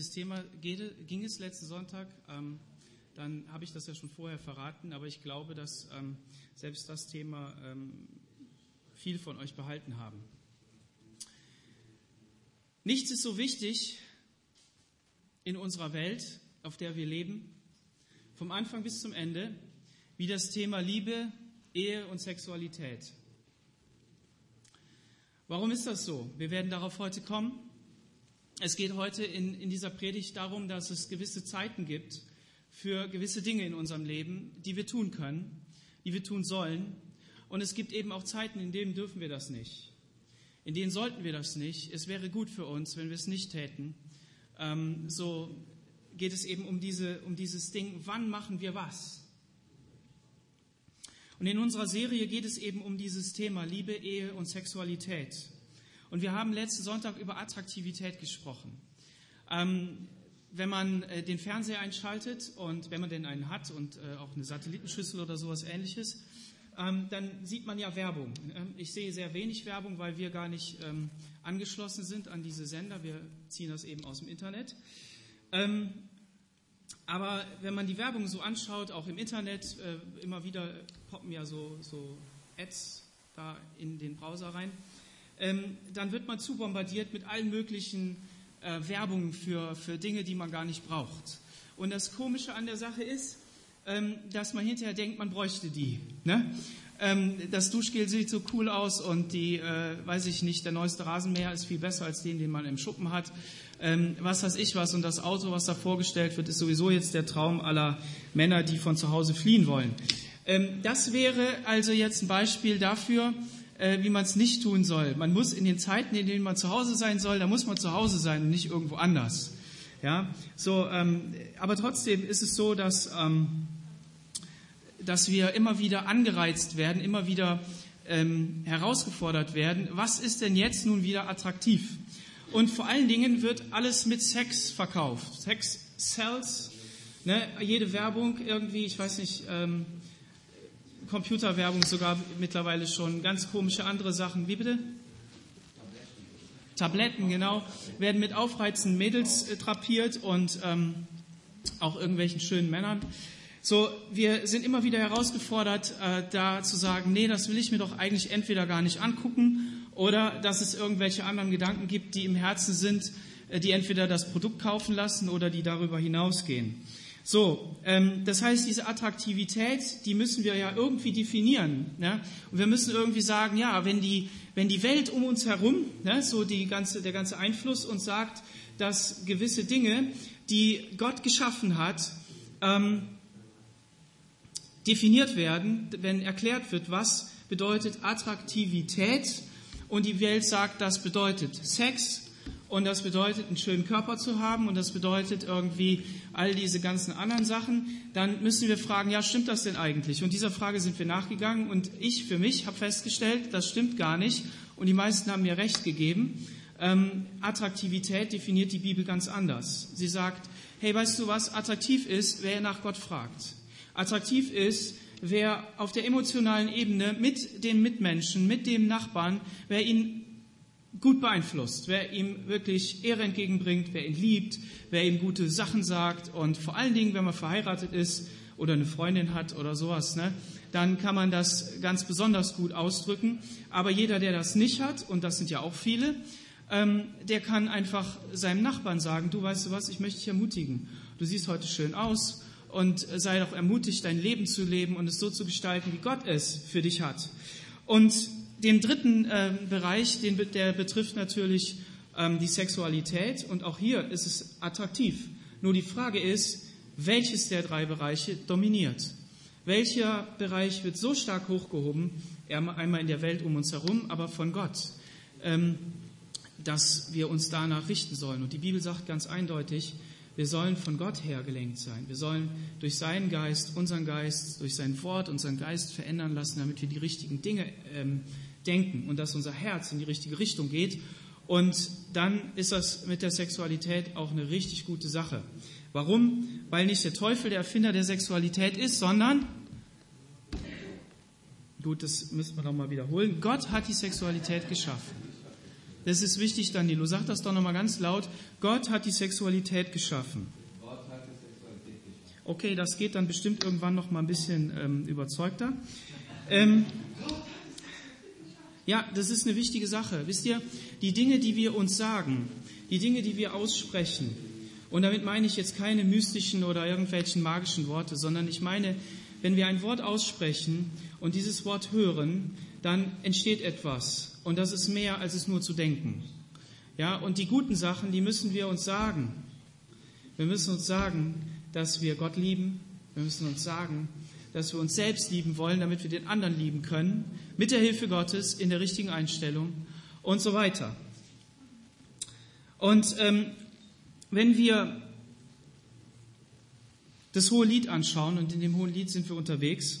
welches Thema ging es letzten Sonntag, ähm, dann habe ich das ja schon vorher verraten, aber ich glaube, dass ähm, selbst das Thema ähm, viel von euch behalten haben. Nichts ist so wichtig in unserer Welt, auf der wir leben, vom Anfang bis zum Ende, wie das Thema Liebe, Ehe und Sexualität. Warum ist das so? Wir werden darauf heute kommen. Es geht heute in, in dieser Predigt darum, dass es gewisse Zeiten gibt für gewisse Dinge in unserem Leben, die wir tun können, die wir tun sollen. Und es gibt eben auch Zeiten, in denen dürfen wir das nicht. In denen sollten wir das nicht. Es wäre gut für uns, wenn wir es nicht täten. Ähm, so geht es eben um, diese, um dieses Ding, wann machen wir was? Und in unserer Serie geht es eben um dieses Thema Liebe, Ehe und Sexualität. Und wir haben letzten Sonntag über Attraktivität gesprochen. Ähm, wenn man äh, den Fernseher einschaltet und wenn man denn einen hat und äh, auch eine Satellitenschüssel oder sowas ähnliches, ähm, dann sieht man ja Werbung. Ähm, ich sehe sehr wenig Werbung, weil wir gar nicht ähm, angeschlossen sind an diese Sender. Wir ziehen das eben aus dem Internet. Ähm, aber wenn man die Werbung so anschaut, auch im Internet, äh, immer wieder poppen ja so, so Ads da in den Browser rein, ähm, dann wird man zu bombardiert mit allen möglichen äh, Werbungen für, für Dinge, die man gar nicht braucht. Und das Komische an der Sache ist, ähm, dass man hinterher denkt, man bräuchte die. Ne? Ähm, das Duschgel sieht so cool aus und die, äh, weiß ich nicht, der neueste Rasenmäher ist viel besser als den, den man im Schuppen hat. Ähm, was weiß ich was und das Auto, was da vorgestellt wird, ist sowieso jetzt der Traum aller Männer, die von zu Hause fliehen wollen. Ähm, das wäre also jetzt ein Beispiel dafür, äh, wie man es nicht tun soll. Man muss in den Zeiten, in denen man zu Hause sein soll, da muss man zu Hause sein und nicht irgendwo anders. Ja, so, ähm, aber trotzdem ist es so, dass, ähm, dass wir immer wieder angereizt werden, immer wieder ähm, herausgefordert werden. Was ist denn jetzt nun wieder attraktiv? Und vor allen Dingen wird alles mit Sex verkauft. Sex sells. Ne? Jede Werbung irgendwie, ich weiß nicht, ähm, Computerwerbung sogar mittlerweile schon, ganz komische andere Sachen. Wie bitte? Tabletten, genau, werden mit aufreizenden Mädels äh, drapiert und ähm, auch irgendwelchen schönen Männern. So, wir sind immer wieder herausgefordert, äh, da zu sagen, nee, das will ich mir doch eigentlich entweder gar nicht angucken oder dass es irgendwelche anderen Gedanken gibt, die im Herzen sind, äh, die entweder das Produkt kaufen lassen oder die darüber hinausgehen. So, ähm, das heißt, diese Attraktivität, die müssen wir ja irgendwie definieren. Ne? Und wir müssen irgendwie sagen, ja, wenn die, wenn die Welt um uns herum, ne, so die ganze, der ganze Einfluss uns sagt, dass gewisse Dinge, die Gott geschaffen hat, ähm, definiert werden, wenn erklärt wird, was bedeutet Attraktivität und die Welt sagt, das bedeutet Sex, und das bedeutet, einen schönen Körper zu haben und das bedeutet irgendwie all diese ganzen anderen Sachen, dann müssen wir fragen, ja, stimmt das denn eigentlich? Und dieser Frage sind wir nachgegangen und ich für mich habe festgestellt, das stimmt gar nicht und die meisten haben mir recht gegeben. Ähm, Attraktivität definiert die Bibel ganz anders. Sie sagt, hey, weißt du was, attraktiv ist, wer nach Gott fragt. Attraktiv ist, wer auf der emotionalen Ebene mit den Mitmenschen, mit dem Nachbarn, wer ihn gut beeinflusst, wer ihm wirklich Ehre entgegenbringt, wer ihn liebt, wer ihm gute Sachen sagt und vor allen Dingen, wenn man verheiratet ist oder eine Freundin hat oder sowas, ne, dann kann man das ganz besonders gut ausdrücken. Aber jeder, der das nicht hat, und das sind ja auch viele, ähm, der kann einfach seinem Nachbarn sagen, du weißt du was, ich möchte dich ermutigen. Du siehst heute schön aus und sei doch ermutigt, dein Leben zu leben und es so zu gestalten, wie Gott es für dich hat. Und den dritten äh, Bereich, den, der betrifft natürlich ähm, die Sexualität und auch hier ist es attraktiv. Nur die Frage ist, welches der drei Bereiche dominiert? Welcher Bereich wird so stark hochgehoben, einmal in der Welt um uns herum, aber von Gott, ähm, dass wir uns danach richten sollen? Und die Bibel sagt ganz eindeutig, wir sollen von Gott her gelenkt sein. Wir sollen durch seinen Geist, unseren Geist, durch sein Wort unseren Geist verändern lassen, damit wir die richtigen Dinge ähm, denken und dass unser Herz in die richtige Richtung geht. Und dann ist das mit der Sexualität auch eine richtig gute Sache. Warum? Weil nicht der Teufel der Erfinder der Sexualität ist, sondern, gut, das müssen wir nochmal wiederholen, Gott hat die Sexualität geschaffen. Das ist wichtig, Danilo. Sag das doch nochmal ganz laut. Gott hat die Sexualität geschaffen. Okay, das geht dann bestimmt irgendwann noch mal ein bisschen ähm, überzeugter. Ähm, ja, das ist eine wichtige Sache. Wisst ihr, die Dinge, die wir uns sagen, die Dinge, die wir aussprechen, und damit meine ich jetzt keine mystischen oder irgendwelchen magischen Worte, sondern ich meine, wenn wir ein Wort aussprechen und dieses Wort hören, dann entsteht etwas. Und das ist mehr, als es nur zu denken. Ja, und die guten Sachen, die müssen wir uns sagen. Wir müssen uns sagen, dass wir Gott lieben. Wir müssen uns sagen, dass wir uns selbst lieben wollen, damit wir den anderen lieben können, mit der Hilfe Gottes, in der richtigen Einstellung und so weiter. Und ähm, wenn wir das hohe Lied anschauen, und in dem hohen Lied sind wir unterwegs,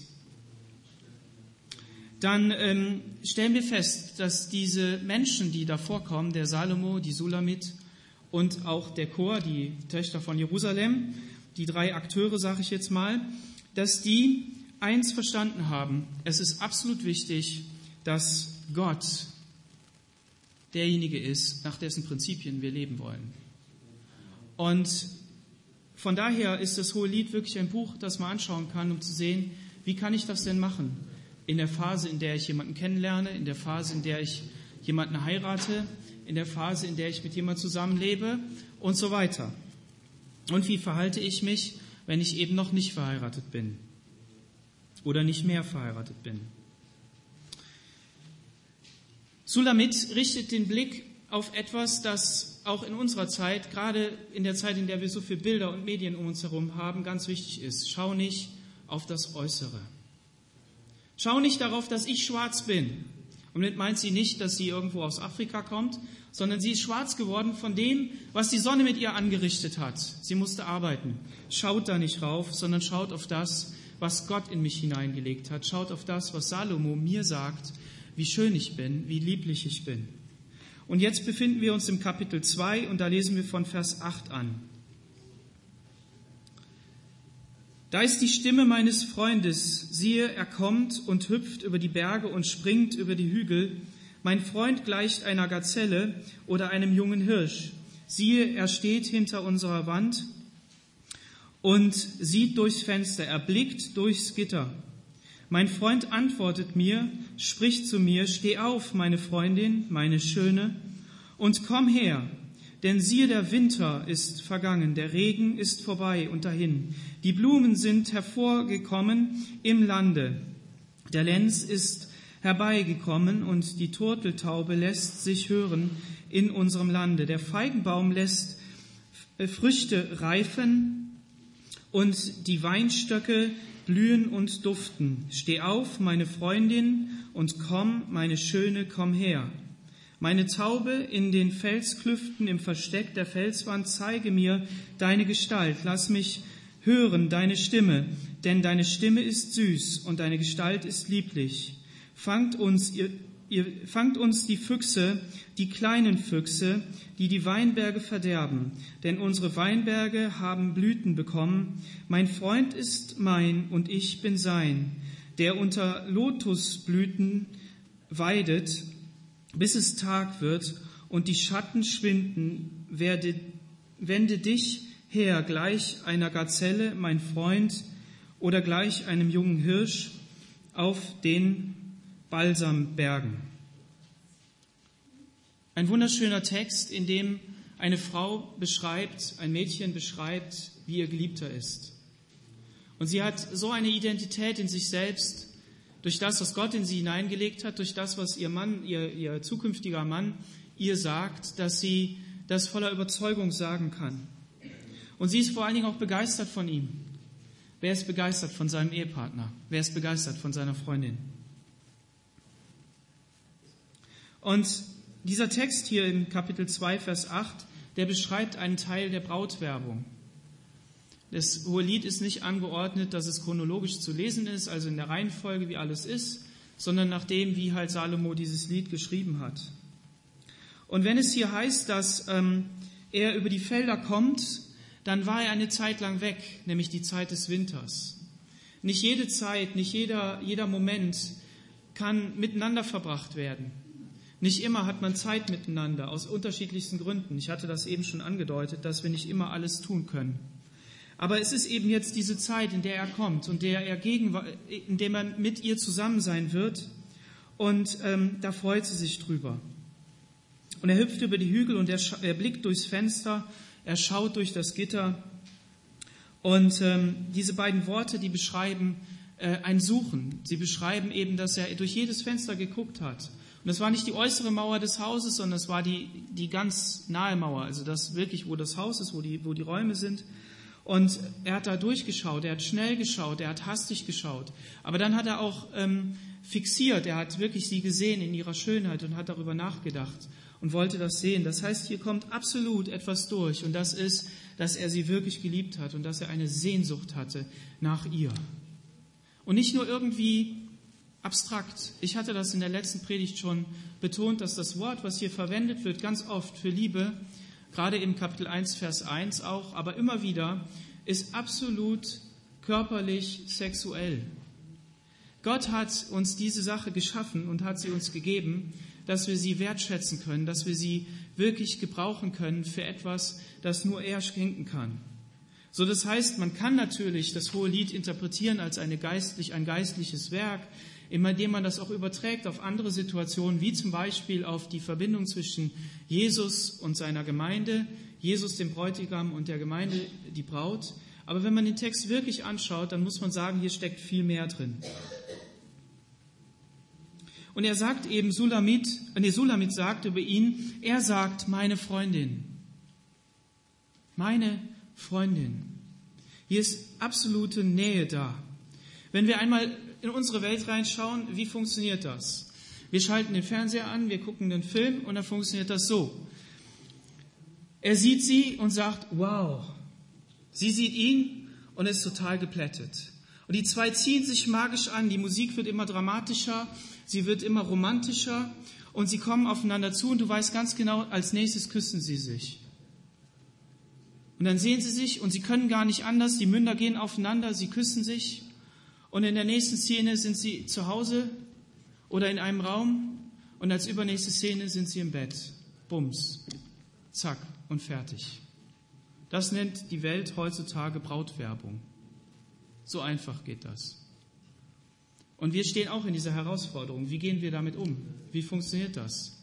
dann ähm, stellen wir fest, dass diese Menschen, die da vorkommen, der Salomo, die Sulamit und auch der Chor, die Töchter von Jerusalem, die drei Akteure, sage ich jetzt mal, dass die eins verstanden haben. Es ist absolut wichtig, dass Gott derjenige ist, nach dessen Prinzipien wir leben wollen. Und von daher ist das Hohe Lied wirklich ein Buch, das man anschauen kann, um zu sehen, wie kann ich das denn machen? In der Phase, in der ich jemanden kennenlerne, in der Phase, in der ich jemanden heirate, in der Phase, in der ich mit jemandem zusammenlebe und so weiter. Und wie verhalte ich mich, wenn ich eben noch nicht verheiratet bin oder nicht mehr verheiratet bin? Sulamit richtet den Blick auf etwas, das auch in unserer Zeit, gerade in der Zeit, in der wir so viele Bilder und Medien um uns herum haben, ganz wichtig ist. Schau nicht auf das Äußere. Schau nicht darauf, dass ich schwarz bin. Und damit meint sie nicht, dass sie irgendwo aus Afrika kommt, sondern sie ist schwarz geworden von dem, was die Sonne mit ihr angerichtet hat. Sie musste arbeiten. Schaut da nicht rauf, sondern schaut auf das, was Gott in mich hineingelegt hat. Schaut auf das, was Salomo mir sagt, wie schön ich bin, wie lieblich ich bin. Und jetzt befinden wir uns im Kapitel 2 und da lesen wir von Vers 8 an. Da ist die Stimme meines Freundes, siehe, er kommt und hüpft über die Berge und springt über die Hügel, mein Freund gleicht einer Gazelle oder einem jungen Hirsch. Siehe, er steht hinter unserer Wand und sieht durchs Fenster, er blickt durchs Gitter. Mein Freund antwortet mir, spricht zu mir, steh auf, meine Freundin, meine Schöne, und komm her, denn siehe, der Winter ist vergangen, der Regen ist vorbei und dahin. Die Blumen sind hervorgekommen im Lande. Der Lenz ist herbeigekommen und die Turteltaube lässt sich hören in unserem Lande. Der Feigenbaum lässt äh, Früchte reifen und die Weinstöcke blühen und duften. Steh auf, meine Freundin, und komm, meine Schöne, komm her. Meine Taube in den Felsklüften im Versteck der Felswand, zeige mir deine Gestalt. Lass mich hören deine Stimme, denn deine Stimme ist süß und deine Gestalt ist lieblich. Fangt uns, ihr, ihr, fangt uns die Füchse, die kleinen Füchse, die die Weinberge verderben, denn unsere Weinberge haben Blüten bekommen. Mein Freund ist mein und ich bin sein, der unter Lotusblüten weidet, bis es Tag wird und die Schatten schwinden, werde, wende dich her gleich einer Gazelle, mein Freund, oder gleich einem jungen Hirsch auf den Balsambergen. Ein wunderschöner Text, in dem eine Frau beschreibt, ein Mädchen beschreibt, wie ihr Geliebter ist. Und sie hat so eine Identität in sich selbst, durch das, was Gott in sie hineingelegt hat, durch das, was ihr Mann, ihr, ihr zukünftiger Mann ihr sagt, dass sie das voller Überzeugung sagen kann. Und sie ist vor allen Dingen auch begeistert von ihm. Wer ist begeistert von seinem Ehepartner? Wer ist begeistert von seiner Freundin? Und dieser Text hier im Kapitel 2, Vers 8, der beschreibt einen Teil der Brautwerbung. Das Hohelied ist nicht angeordnet, dass es chronologisch zu lesen ist, also in der Reihenfolge, wie alles ist, sondern nach dem, wie halt Salomo dieses Lied geschrieben hat. Und wenn es hier heißt, dass ähm, er über die Felder kommt, dann war er eine Zeit lang weg, nämlich die Zeit des Winters. Nicht jede Zeit, nicht jeder, jeder Moment kann miteinander verbracht werden. Nicht immer hat man Zeit miteinander, aus unterschiedlichsten Gründen. Ich hatte das eben schon angedeutet, dass wir nicht immer alles tun können. Aber es ist eben jetzt diese Zeit, in der er kommt und der er in der er mit ihr zusammen sein wird. Und ähm, da freut sie sich drüber. Und er hüpft über die Hügel und er, er blickt durchs Fenster, er schaut durch das Gitter. Und ähm, diese beiden Worte, die beschreiben äh, ein Suchen. Sie beschreiben eben, dass er durch jedes Fenster geguckt hat. Und das war nicht die äußere Mauer des Hauses, sondern es war die, die ganz nahe Mauer, also das wirklich, wo das Haus ist, wo die, wo die Räume sind. Und er hat da durchgeschaut, er hat schnell geschaut, er hat hastig geschaut. Aber dann hat er auch ähm, fixiert, er hat wirklich sie gesehen in ihrer Schönheit und hat darüber nachgedacht und wollte das sehen. Das heißt, hier kommt absolut etwas durch und das ist, dass er sie wirklich geliebt hat und dass er eine Sehnsucht hatte nach ihr. Und nicht nur irgendwie abstrakt. Ich hatte das in der letzten Predigt schon betont, dass das Wort, was hier verwendet wird, ganz oft für Liebe, gerade im Kapitel 1, Vers 1 auch, aber immer wieder, ist absolut körperlich sexuell. Gott hat uns diese Sache geschaffen und hat sie uns gegeben, dass wir sie wertschätzen können, dass wir sie wirklich gebrauchen können für etwas, das nur er schenken kann. So, das heißt, man kann natürlich das hohe Lied interpretieren als eine geistlich, ein geistliches Werk, indem man das auch überträgt auf andere Situationen, wie zum Beispiel auf die Verbindung zwischen Jesus und seiner Gemeinde, Jesus dem Bräutigam und der Gemeinde die Braut. Aber wenn man den Text wirklich anschaut, dann muss man sagen, hier steckt viel mehr drin. Und er sagt eben, Sulamit, nee, Sulamit sagt über ihn, er sagt, meine Freundin. Meine Freundin. Hier ist absolute Nähe da. Wenn wir einmal in unsere Welt reinschauen, wie funktioniert das? Wir schalten den Fernseher an, wir gucken den Film und dann funktioniert das so. Er sieht sie und sagt, wow. Sie sieht ihn und ist total geplättet. Und die zwei ziehen sich magisch an, die Musik wird immer dramatischer, sie wird immer romantischer und sie kommen aufeinander zu und du weißt ganz genau, als nächstes küssen sie sich. Und dann sehen sie sich und sie können gar nicht anders, die Münder gehen aufeinander, sie küssen sich und in der nächsten Szene sind sie zu Hause oder in einem Raum und als übernächste Szene sind sie im Bett. Bums, zack und fertig. Das nennt die Welt heutzutage Brautwerbung. So einfach geht das. Und wir stehen auch in dieser Herausforderung. Wie gehen wir damit um? Wie funktioniert das?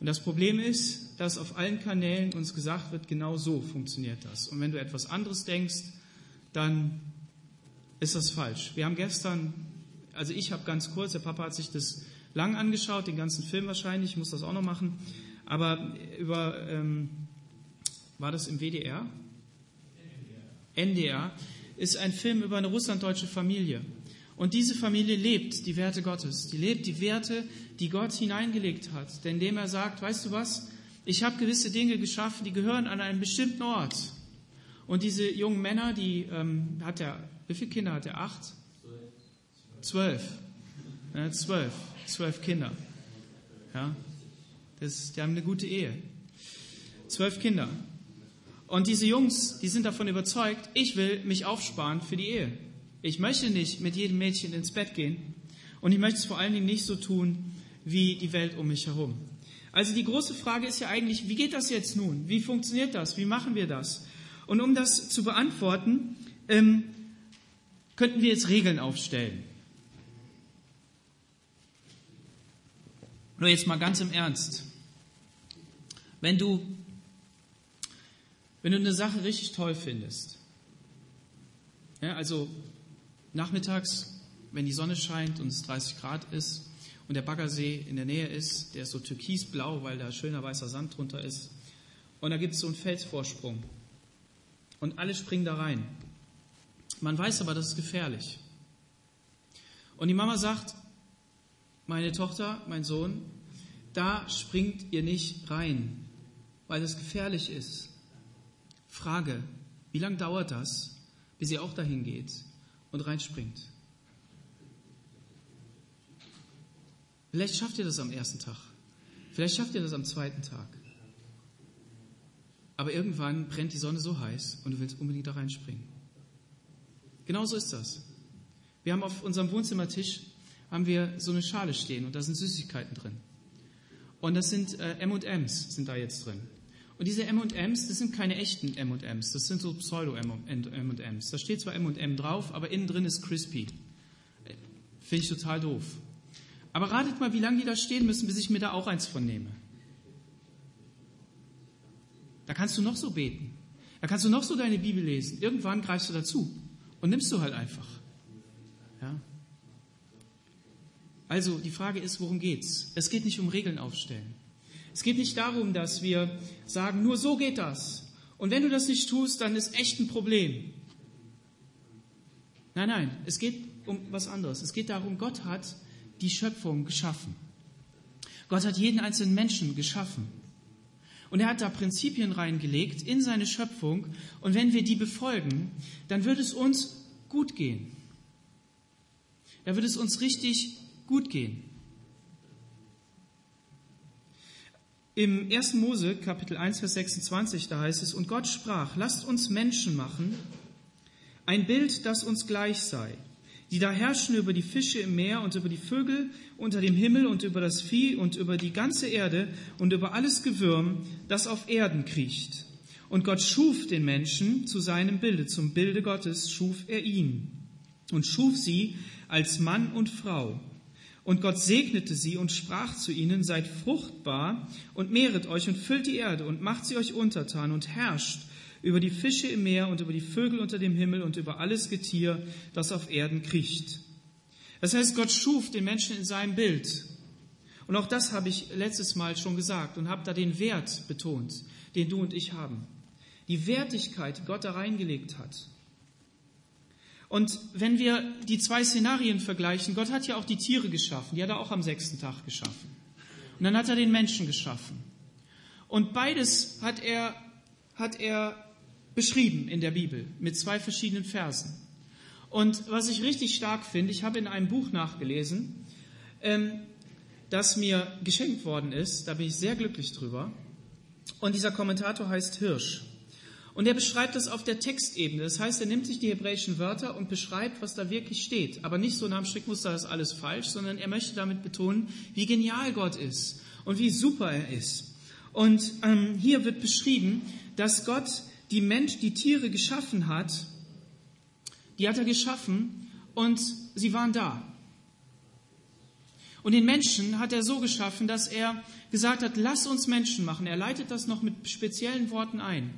Und das Problem ist, dass auf allen Kanälen uns gesagt wird, genau so funktioniert das. Und wenn du etwas anderes denkst, dann ist das falsch. Wir haben gestern, also ich habe ganz kurz, der Papa hat sich das lang angeschaut, den ganzen Film wahrscheinlich, ich muss das auch noch machen, aber über, ähm, war das im WDR? NDR. NDR ist ein Film über eine russlanddeutsche Familie. Und diese Familie lebt die Werte Gottes. Die lebt die Werte, die Gott hineingelegt hat. Denn indem er sagt, weißt du was, ich habe gewisse Dinge geschaffen, die gehören an einen bestimmten Ort. Und diese jungen Männer, die ähm, hat er wie viele Kinder hat er? Acht? Zwölf. Ja, zwölf. Zwölf Kinder. Ja, das, die haben eine gute Ehe. Zwölf Kinder. Und diese Jungs, die sind davon überzeugt, ich will mich aufsparen für die Ehe. Ich möchte nicht mit jedem Mädchen ins Bett gehen. Und ich möchte es vor allen Dingen nicht so tun wie die Welt um mich herum. Also die große Frage ist ja eigentlich, wie geht das jetzt nun? Wie funktioniert das? Wie machen wir das? Und um das zu beantworten, ähm, könnten wir jetzt Regeln aufstellen. Nur jetzt mal ganz im Ernst. Wenn du, wenn du eine Sache richtig toll findest, ja, also nachmittags, wenn die Sonne scheint und es 30 Grad ist und der Baggersee in der Nähe ist, der ist so türkisblau, weil da schöner weißer Sand drunter ist, und da gibt es so einen Felsvorsprung und alle springen da rein. Man weiß aber, das ist gefährlich. Und die Mama sagt, meine Tochter, mein Sohn, da springt ihr nicht rein, weil es gefährlich ist. Frage, wie lange dauert das, bis ihr auch dahin geht und reinspringt? Vielleicht schafft ihr das am ersten Tag. Vielleicht schafft ihr das am zweiten Tag. Aber irgendwann brennt die Sonne so heiß und du willst unbedingt da reinspringen. Genauso ist das. Wir haben auf unserem Wohnzimmertisch haben wir so eine Schale stehen und da sind Süßigkeiten drin. Und das sind äh, M&Ms sind da jetzt drin. Und diese M&Ms, das sind keine echten M&Ms, das sind so Pseudo-M&Ms. Da steht zwar M&M drauf, aber innen drin ist crispy. Finde ich total doof. Aber ratet mal, wie lange die da stehen müssen, bis ich mir da auch eins von nehme. Da kannst du noch so beten. Da kannst du noch so deine Bibel lesen. Irgendwann greifst du dazu und nimmst du halt einfach. Ja? Also die Frage ist, worum geht's? Es geht nicht um Regeln aufstellen. Es geht nicht darum, dass wir sagen, nur so geht das. Und wenn du das nicht tust, dann ist echt ein Problem. Nein, nein, es geht um was anderes. Es geht darum, Gott hat die Schöpfung geschaffen. Gott hat jeden einzelnen Menschen geschaffen. Und er hat da Prinzipien reingelegt in seine Schöpfung. Und wenn wir die befolgen, dann wird es uns gut gehen. Da wird es uns richtig gut gehen. Im 1. Mose, Kapitel 1, Vers 26, da heißt es, und Gott sprach, lasst uns Menschen machen, ein Bild, das uns gleich sei, die da herrschen über die Fische im Meer und über die Vögel unter dem Himmel und über das Vieh und über die ganze Erde und über alles Gewürm, das auf Erden kriecht. Und Gott schuf den Menschen zu seinem Bilde, zum Bilde Gottes schuf er ihn und schuf sie als Mann und Frau. Und Gott segnete sie und sprach zu ihnen, seid fruchtbar und mehret euch und füllt die Erde und macht sie euch untertan und herrscht über die Fische im Meer und über die Vögel unter dem Himmel und über alles Getier, das auf Erden kriecht. Das heißt, Gott schuf den Menschen in seinem Bild. Und auch das habe ich letztes Mal schon gesagt und habe da den Wert betont, den du und ich haben. Die Wertigkeit, die Gott da reingelegt hat. Und wenn wir die zwei Szenarien vergleichen, Gott hat ja auch die Tiere geschaffen, die hat er auch am sechsten Tag geschaffen. Und dann hat er den Menschen geschaffen. Und beides hat er, hat er beschrieben in der Bibel mit zwei verschiedenen Versen. Und was ich richtig stark finde, ich habe in einem Buch nachgelesen, ähm, das mir geschenkt worden ist, da bin ich sehr glücklich drüber. Und dieser Kommentator heißt Hirsch. Und er beschreibt das auf der Textebene. Das heißt, er nimmt sich die hebräischen Wörter und beschreibt, was da wirklich steht. Aber nicht so nach dem Strickmuster ist alles falsch, sondern er möchte damit betonen, wie genial Gott ist und wie super er ist. Und ähm, hier wird beschrieben, dass Gott die Mensch, die Tiere geschaffen hat. Die hat er geschaffen und sie waren da. Und den Menschen hat er so geschaffen, dass er gesagt hat, lass uns Menschen machen. Er leitet das noch mit speziellen Worten ein.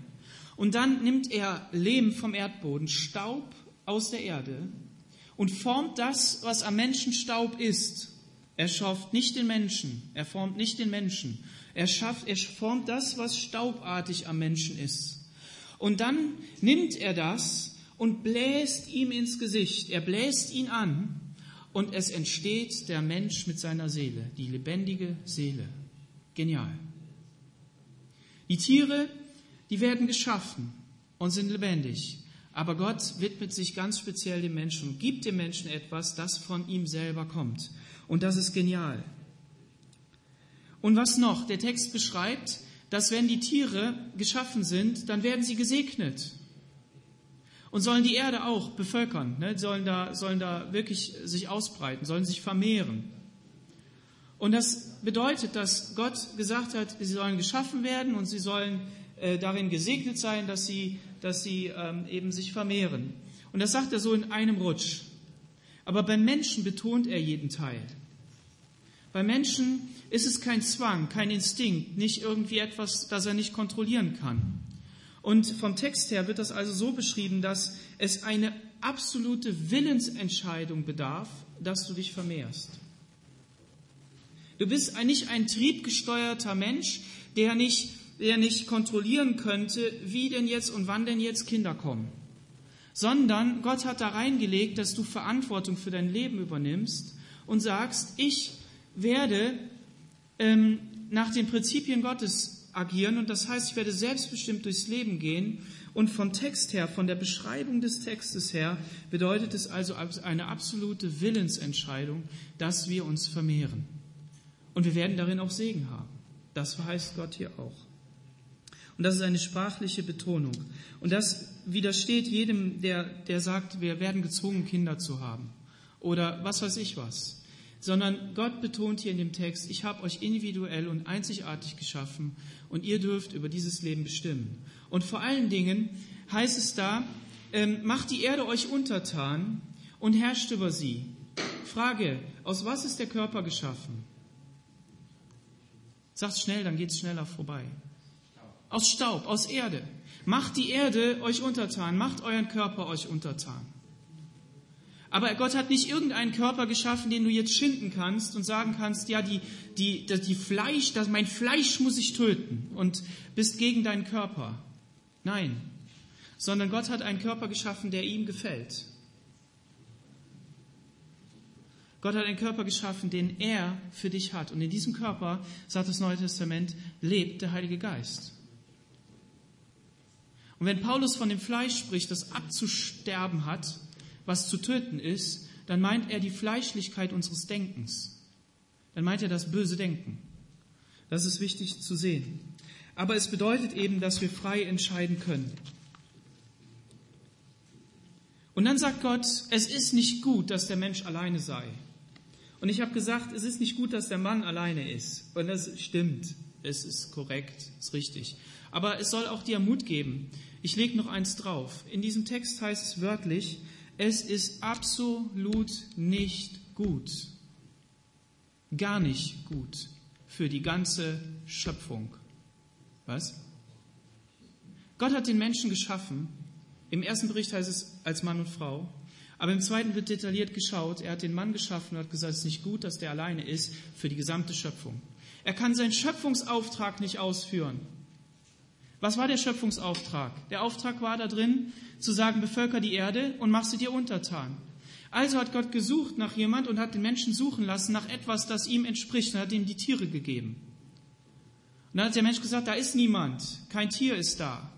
Und dann nimmt er Lehm vom Erdboden, Staub aus der Erde und formt das, was am Menschen Staub ist. Er schafft nicht den Menschen, er formt nicht den Menschen. Er schafft, er formt das, was staubartig am Menschen ist. Und dann nimmt er das und bläst ihm ins Gesicht. Er bläst ihn an und es entsteht der Mensch mit seiner Seele, die lebendige Seele. Genial. Die Tiere die werden geschaffen und sind lebendig. Aber Gott widmet sich ganz speziell dem Menschen gibt dem Menschen etwas, das von ihm selber kommt. Und das ist genial. Und was noch? Der Text beschreibt, dass wenn die Tiere geschaffen sind, dann werden sie gesegnet. Und sollen die Erde auch bevölkern, ne? sollen, da, sollen da wirklich sich ausbreiten, sollen sich vermehren. Und das bedeutet, dass Gott gesagt hat, sie sollen geschaffen werden und sie sollen äh, darin gesegnet sein, dass sie, dass sie ähm, eben sich vermehren. Und das sagt er so in einem Rutsch. Aber beim Menschen betont er jeden Teil. Bei Menschen ist es kein Zwang, kein Instinkt, nicht irgendwie etwas, das er nicht kontrollieren kann. Und vom Text her wird das also so beschrieben, dass es eine absolute Willensentscheidung bedarf, dass du dich vermehrst. Du bist nicht ein triebgesteuerter Mensch, der nicht der nicht kontrollieren könnte, wie denn jetzt und wann denn jetzt Kinder kommen, sondern Gott hat da reingelegt, dass du Verantwortung für dein Leben übernimmst und sagst, ich werde ähm, nach den Prinzipien Gottes agieren und das heißt, ich werde selbstbestimmt durchs Leben gehen und vom Text her, von der Beschreibung des Textes her, bedeutet es also eine absolute Willensentscheidung, dass wir uns vermehren. Und wir werden darin auch Segen haben. Das verheißt Gott hier auch. Und das ist eine sprachliche Betonung. Und das widersteht jedem, der, der sagt, wir werden gezwungen, Kinder zu haben. Oder was weiß ich was. Sondern Gott betont hier in dem Text, ich habe euch individuell und einzigartig geschaffen und ihr dürft über dieses Leben bestimmen. Und vor allen Dingen heißt es da, ähm, macht die Erde euch untertan und herrscht über sie. Frage, aus was ist der Körper geschaffen? Sag's schnell, dann geht's schneller vorbei. Aus Staub, aus Erde. Macht die Erde euch untertan, macht euren Körper euch untertan. Aber Gott hat nicht irgendeinen Körper geschaffen, den du jetzt schinden kannst und sagen kannst, ja, die, die, die Fleisch, das, mein Fleisch muss ich töten und bist gegen deinen Körper. Nein, sondern Gott hat einen Körper geschaffen, der ihm gefällt. Gott hat einen Körper geschaffen, den er für dich hat. Und in diesem Körper, sagt das Neue Testament, lebt der Heilige Geist. Und wenn Paulus von dem Fleisch spricht, das abzusterben hat, was zu töten ist, dann meint er die Fleischlichkeit unseres Denkens. Dann meint er das böse Denken. Das ist wichtig zu sehen. Aber es bedeutet eben, dass wir frei entscheiden können. Und dann sagt Gott, es ist nicht gut, dass der Mensch alleine sei. Und ich habe gesagt, es ist nicht gut, dass der Mann alleine ist. Und das stimmt. Es ist korrekt, ist richtig. Aber es soll auch dir Mut geben. Ich lege noch eins drauf. In diesem Text heißt es wörtlich, es ist absolut nicht gut, gar nicht gut für die ganze Schöpfung. Was? Gott hat den Menschen geschaffen. Im ersten Bericht heißt es als Mann und Frau. Aber im zweiten wird detailliert geschaut. Er hat den Mann geschaffen und hat gesagt, es ist nicht gut, dass der alleine ist für die gesamte Schöpfung. Er kann seinen Schöpfungsauftrag nicht ausführen. Was war der Schöpfungsauftrag? Der Auftrag war da drin, zu sagen, bevölker die Erde und mach sie dir untertan. Also hat Gott gesucht nach jemand und hat den Menschen suchen lassen nach etwas, das ihm entspricht und hat ihm die Tiere gegeben. Und dann hat der Mensch gesagt, da ist niemand, kein Tier ist da.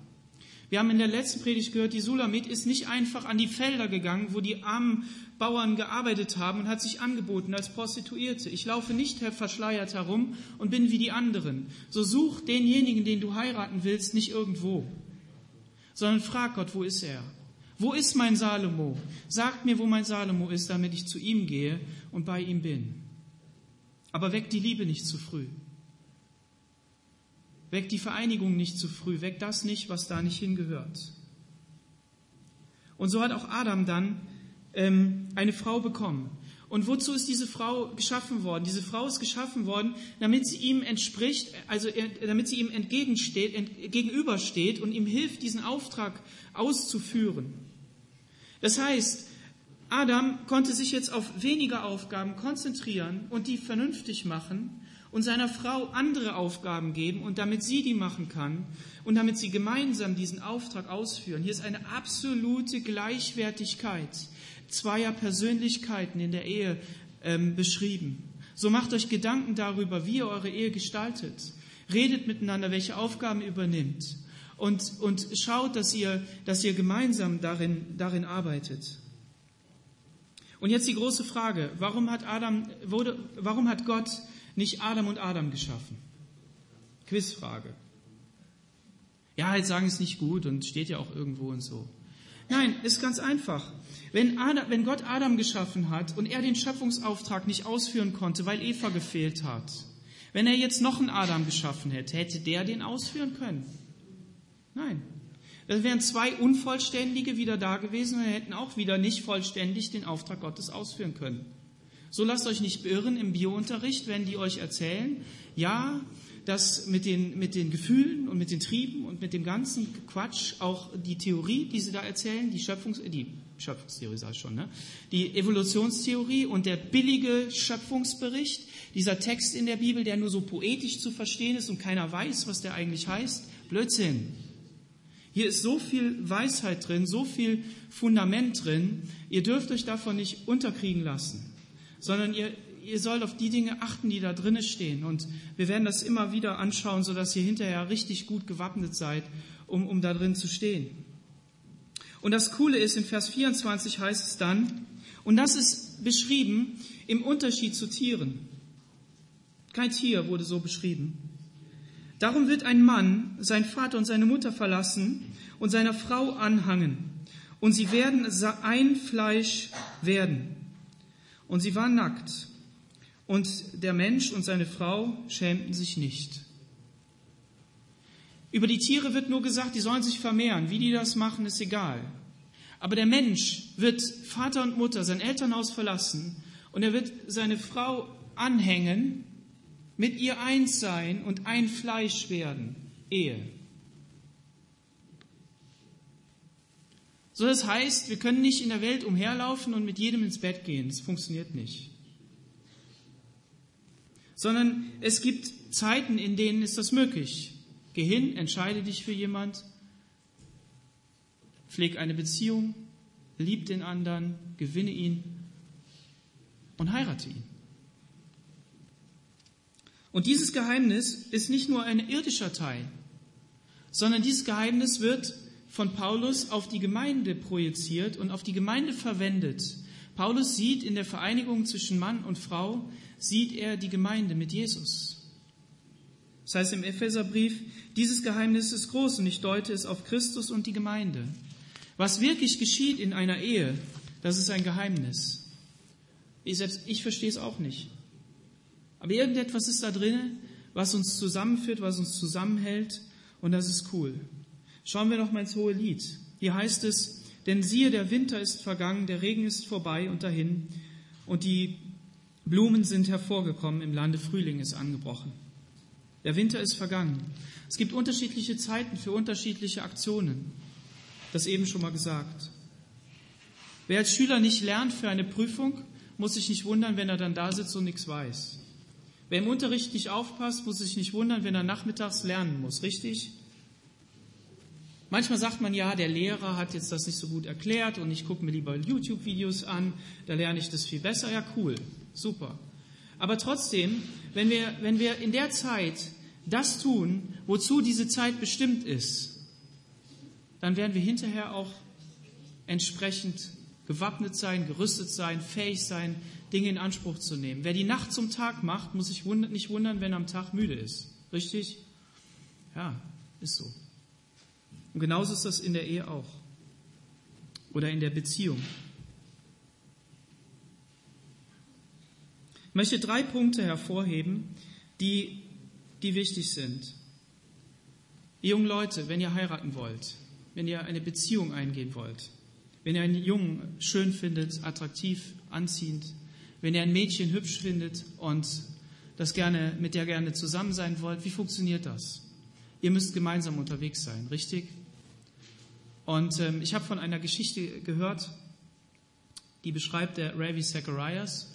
Wir haben in der letzten Predigt gehört, die Sulamit ist nicht einfach an die Felder gegangen, wo die armen Bauern gearbeitet haben und hat sich angeboten als Prostituierte. Ich laufe nicht verschleiert herum und bin wie die anderen. So such denjenigen, den du heiraten willst, nicht irgendwo, sondern frag Gott, wo ist er? Wo ist mein Salomo? Sagt mir, wo mein Salomo ist, damit ich zu ihm gehe und bei ihm bin. Aber weck die Liebe nicht zu früh. Weck die Vereinigung nicht zu früh. Weck das nicht, was da nicht hingehört. Und so hat auch Adam dann ähm, eine Frau bekommen. Und wozu ist diese Frau geschaffen worden? Diese Frau ist geschaffen worden, damit sie ihm entspricht, also damit sie ihm entgegensteht, ent, gegenübersteht und ihm hilft, diesen Auftrag auszuführen. Das heißt, Adam konnte sich jetzt auf weniger Aufgaben konzentrieren und die vernünftig machen und seiner Frau andere Aufgaben geben und damit sie die machen kann und damit sie gemeinsam diesen Auftrag ausführen. Hier ist eine absolute Gleichwertigkeit zweier Persönlichkeiten in der Ehe ähm, beschrieben. So macht euch Gedanken darüber, wie ihr eure Ehe gestaltet. Redet miteinander, welche Aufgaben übernimmt. Und, und schaut, dass ihr, dass ihr gemeinsam darin, darin arbeitet. Und jetzt die große Frage, warum hat, Adam, wurde, warum hat Gott nicht Adam und Adam geschaffen? Quizfrage. Ja, jetzt sagen es nicht gut und steht ja auch irgendwo und so. Nein, ist ganz einfach. Wenn, Adam, wenn Gott Adam geschaffen hat und er den Schöpfungsauftrag nicht ausführen konnte, weil Eva gefehlt hat, wenn er jetzt noch einen Adam geschaffen hätte, hätte der den ausführen können? Nein. Dann wären zwei Unvollständige wieder da gewesen und hätten auch wieder nicht vollständig den Auftrag Gottes ausführen können. So lasst euch nicht beirren im Biounterricht, wenn die euch erzählen, ja, dass mit den, mit den Gefühlen und mit den Trieben und mit dem ganzen Quatsch auch die Theorie, die sie da erzählen, die Schöpfungs, die Schöpfungstheorie sage ich schon, ne? die Evolutionstheorie und der billige Schöpfungsbericht, dieser Text in der Bibel, der nur so poetisch zu verstehen ist und keiner weiß, was der eigentlich heißt, Blödsinn. Hier ist so viel Weisheit drin, so viel Fundament drin, ihr dürft euch davon nicht unterkriegen lassen, sondern ihr, ihr sollt auf die Dinge achten, die da drinnen stehen. Und wir werden das immer wieder anschauen, sodass ihr hinterher richtig gut gewappnet seid, um, um da drin zu stehen. Und das Coole ist, in Vers 24 heißt es dann, und das ist beschrieben im Unterschied zu Tieren. Kein Tier wurde so beschrieben. Darum wird ein Mann sein Vater und seine Mutter verlassen und seiner Frau anhangen. Und sie werden ein Fleisch werden. Und sie war nackt. Und der Mensch und seine Frau schämten sich nicht. Über die Tiere wird nur gesagt, die sollen sich vermehren. Wie die das machen, ist egal. Aber der Mensch wird Vater und Mutter, sein Elternhaus verlassen und er wird seine Frau anhängen, mit ihr eins sein und ein Fleisch werden. Ehe. So das heißt, wir können nicht in der Welt umherlaufen und mit jedem ins Bett gehen. Das funktioniert nicht. Sondern es gibt Zeiten, in denen ist das möglich. Geh hin, entscheide dich für jemand, pfleg eine Beziehung, lieb den anderen, gewinne ihn und heirate ihn. Und dieses Geheimnis ist nicht nur ein irdischer Teil, sondern dieses Geheimnis wird von Paulus auf die Gemeinde projiziert und auf die Gemeinde verwendet. Paulus sieht in der Vereinigung zwischen Mann und Frau, sieht er die Gemeinde mit Jesus. Das heißt im Epheserbrief, dieses Geheimnis ist groß und ich deute es auf Christus und die Gemeinde. Was wirklich geschieht in einer Ehe, das ist ein Geheimnis. Ich selbst, ich verstehe es auch nicht. Aber irgendetwas ist da drin, was uns zusammenführt, was uns zusammenhält und das ist cool. Schauen wir noch mal ins hohe Lied. Hier heißt es, denn siehe, der Winter ist vergangen, der Regen ist vorbei und dahin und die Blumen sind hervorgekommen, im Lande Frühling ist angebrochen. Der Winter ist vergangen. Es gibt unterschiedliche Zeiten für unterschiedliche Aktionen. Das eben schon mal gesagt. Wer als Schüler nicht lernt für eine Prüfung, muss sich nicht wundern, wenn er dann da sitzt und nichts weiß. Wer im Unterricht nicht aufpasst, muss sich nicht wundern, wenn er nachmittags lernen muss, richtig? Manchmal sagt man ja, der Lehrer hat jetzt das nicht so gut erklärt und ich gucke mir lieber YouTube-Videos an, da lerne ich das viel besser. Ja, cool, super. Aber trotzdem, wenn wir, wenn wir in der Zeit das tun, wozu diese Zeit bestimmt ist, dann werden wir hinterher auch entsprechend gewappnet sein, gerüstet sein, fähig sein, Dinge in Anspruch zu nehmen. Wer die Nacht zum Tag macht, muss sich nicht wundern, wenn er am Tag müde ist. Richtig? Ja, ist so. Und genauso ist das in der Ehe auch. Oder in der Beziehung. Ich möchte drei Punkte hervorheben, die, die wichtig sind. Ihr jungen Leute, wenn ihr heiraten wollt, wenn ihr eine Beziehung eingehen wollt, wenn ihr einen Jungen schön findet, attraktiv, anziehend, wenn ihr ein Mädchen hübsch findet und das gerne, mit der gerne zusammen sein wollt, wie funktioniert das? Ihr müsst gemeinsam unterwegs sein, richtig? Und ähm, ich habe von einer Geschichte gehört, die beschreibt der Ravi Zacharias.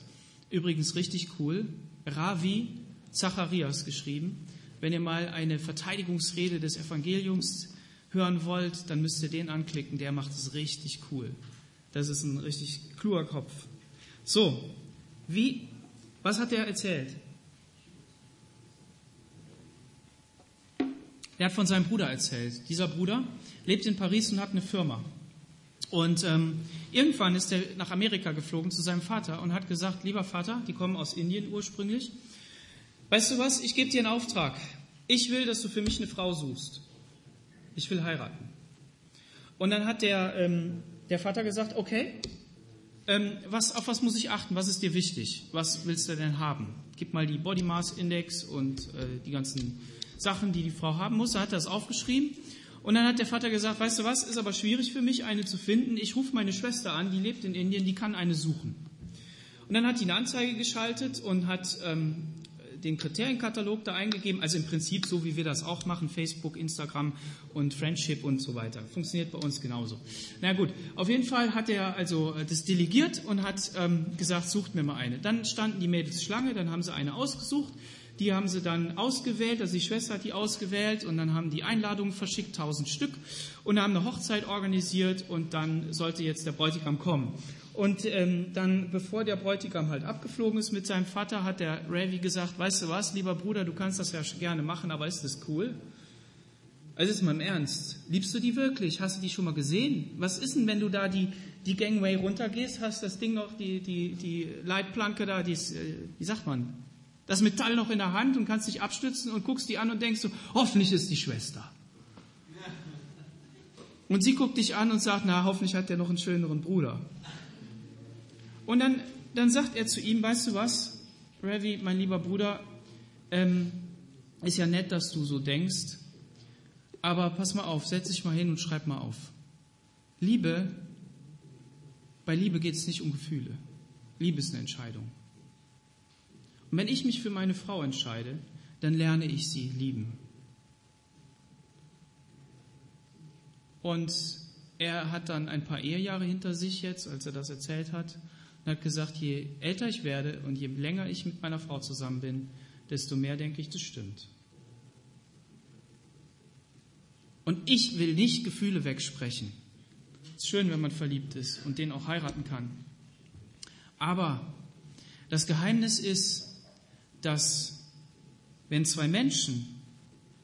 Übrigens richtig cool. Ravi Zacharias geschrieben. Wenn ihr mal eine Verteidigungsrede des Evangeliums hören wollt, dann müsst ihr den anklicken. Der macht es richtig cool. Das ist ein richtig kluger Kopf. So, wie, was hat er erzählt? Er hat von seinem Bruder erzählt. Dieser Bruder lebt in Paris und hat eine Firma. Und ähm, irgendwann ist er nach Amerika geflogen zu seinem Vater und hat gesagt, lieber Vater, die kommen aus Indien ursprünglich, weißt du was, ich gebe dir einen Auftrag. Ich will, dass du für mich eine Frau suchst. Ich will heiraten. Und dann hat der, ähm, der Vater gesagt, okay, ähm, was, auf was muss ich achten? Was ist dir wichtig? Was willst du denn haben? Gib mal die Body Mass Index und äh, die ganzen Sachen, die die Frau haben muss. Er hat das aufgeschrieben. Und dann hat der Vater gesagt, weißt du was, ist aber schwierig für mich, eine zu finden. Ich rufe meine Schwester an, die lebt in Indien, die kann eine suchen. Und dann hat die eine Anzeige geschaltet und hat ähm, den Kriterienkatalog da eingegeben, also im Prinzip so, wie wir das auch machen, Facebook, Instagram und Friendship und so weiter. Funktioniert bei uns genauso. Na gut, auf jeden Fall hat er also äh, das delegiert und hat ähm, gesagt, sucht mir mal eine. Dann standen die Mädels Schlange, dann haben sie eine ausgesucht die haben sie dann ausgewählt, also die Schwester hat die ausgewählt und dann haben die Einladungen verschickt, tausend Stück, und haben eine Hochzeit organisiert und dann sollte jetzt der Bräutigam kommen. Und ähm, dann, bevor der Bräutigam halt abgeflogen ist mit seinem Vater, hat der Ravi gesagt, weißt du was, lieber Bruder, du kannst das ja gerne machen, aber ist das cool? Also ist mal im Ernst. Liebst du die wirklich? Hast du die schon mal gesehen? Was ist denn, wenn du da die, die Gangway runtergehst, hast das Ding noch, die, die, die Leitplanke da, die, ist, äh, wie sagt man, das Metall noch in der Hand und kannst dich abstützen und guckst die an und denkst so, hoffentlich ist die Schwester. Und sie guckt dich an und sagt, na, hoffentlich hat der noch einen schöneren Bruder. Und dann, dann sagt er zu ihm, weißt du was, Ravi, mein lieber Bruder, ähm, ist ja nett, dass du so denkst, aber pass mal auf, setz dich mal hin und schreib mal auf. Liebe, bei Liebe geht es nicht um Gefühle. Liebe ist eine Entscheidung. Und wenn ich mich für meine Frau entscheide, dann lerne ich sie lieben. Und er hat dann ein paar Ehejahre hinter sich jetzt, als er das erzählt hat, und hat gesagt, je älter ich werde und je länger ich mit meiner Frau zusammen bin, desto mehr denke ich, das stimmt. Und ich will nicht Gefühle wegsprechen. Es ist schön, wenn man verliebt ist und den auch heiraten kann. Aber das Geheimnis ist, dass wenn zwei Menschen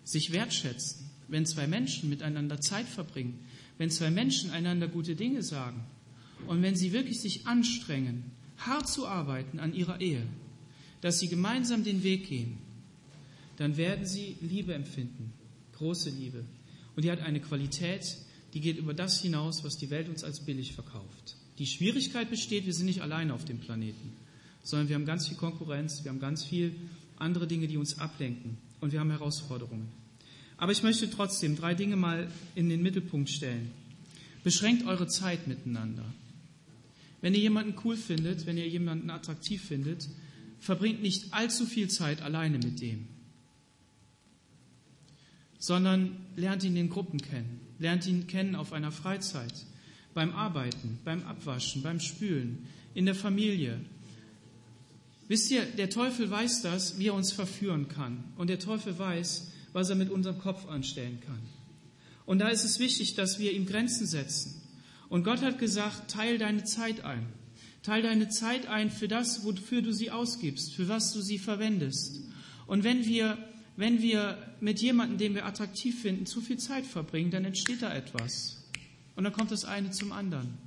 sich wertschätzen, wenn zwei Menschen miteinander Zeit verbringen, wenn zwei Menschen einander gute Dinge sagen und wenn sie wirklich sich anstrengen, hart zu arbeiten an ihrer Ehe, dass sie gemeinsam den Weg gehen, dann werden sie Liebe empfinden, große Liebe. Und die hat eine Qualität, die geht über das hinaus, was die Welt uns als billig verkauft. Die Schwierigkeit besteht, wir sind nicht alleine auf dem Planeten, sondern wir haben ganz viel Konkurrenz, wir haben ganz viel andere Dinge, die uns ablenken und wir haben Herausforderungen. Aber ich möchte trotzdem drei Dinge mal in den Mittelpunkt stellen. Beschränkt eure Zeit miteinander. Wenn ihr jemanden cool findet, wenn ihr jemanden attraktiv findet, verbringt nicht allzu viel Zeit alleine mit dem, sondern lernt ihn in Gruppen kennen, lernt ihn kennen auf einer Freizeit, beim Arbeiten, beim Abwaschen, beim Spülen, in der Familie. Wisst ihr, der Teufel weiß das, wie er uns verführen kann. Und der Teufel weiß, was er mit unserem Kopf anstellen kann. Und da ist es wichtig, dass wir ihm Grenzen setzen. Und Gott hat gesagt, teil deine Zeit ein. Teil deine Zeit ein für das, wofür du sie ausgibst, für was du sie verwendest. Und wenn wir, wenn wir mit jemandem, den wir attraktiv finden, zu viel Zeit verbringen, dann entsteht da etwas. Und dann kommt das eine zum anderen.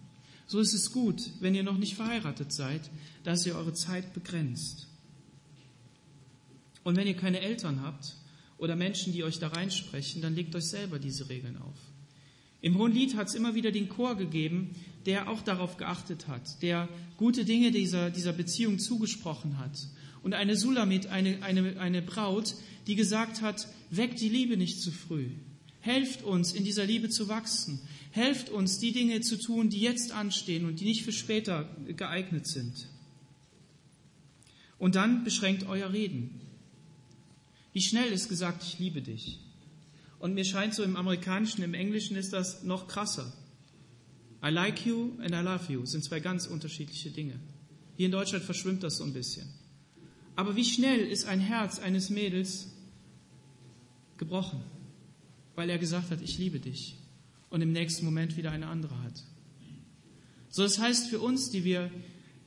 So ist es gut, wenn ihr noch nicht verheiratet seid, dass ihr eure Zeit begrenzt. Und wenn ihr keine Eltern habt, oder Menschen, die euch da reinsprechen, dann legt euch selber diese Regeln auf. Im Hohen Lied hat es immer wieder den Chor gegeben, der auch darauf geachtet hat, der gute Dinge dieser, dieser Beziehung zugesprochen hat. Und eine Sulamit, eine, eine, eine Braut, die gesagt hat, weckt die Liebe nicht zu früh. Helft uns, in dieser Liebe zu wachsen. Helft uns, die Dinge zu tun, die jetzt anstehen und die nicht für später geeignet sind. Und dann beschränkt euer Reden. Wie schnell ist gesagt, ich liebe dich? Und mir scheint so im Amerikanischen, im Englischen ist das noch krasser. I like you and I love you sind zwei ganz unterschiedliche Dinge. Hier in Deutschland verschwimmt das so ein bisschen. Aber wie schnell ist ein Herz eines Mädels gebrochen, weil er gesagt hat, ich liebe dich und im nächsten Moment wieder eine andere hat. So, das heißt für uns, die wir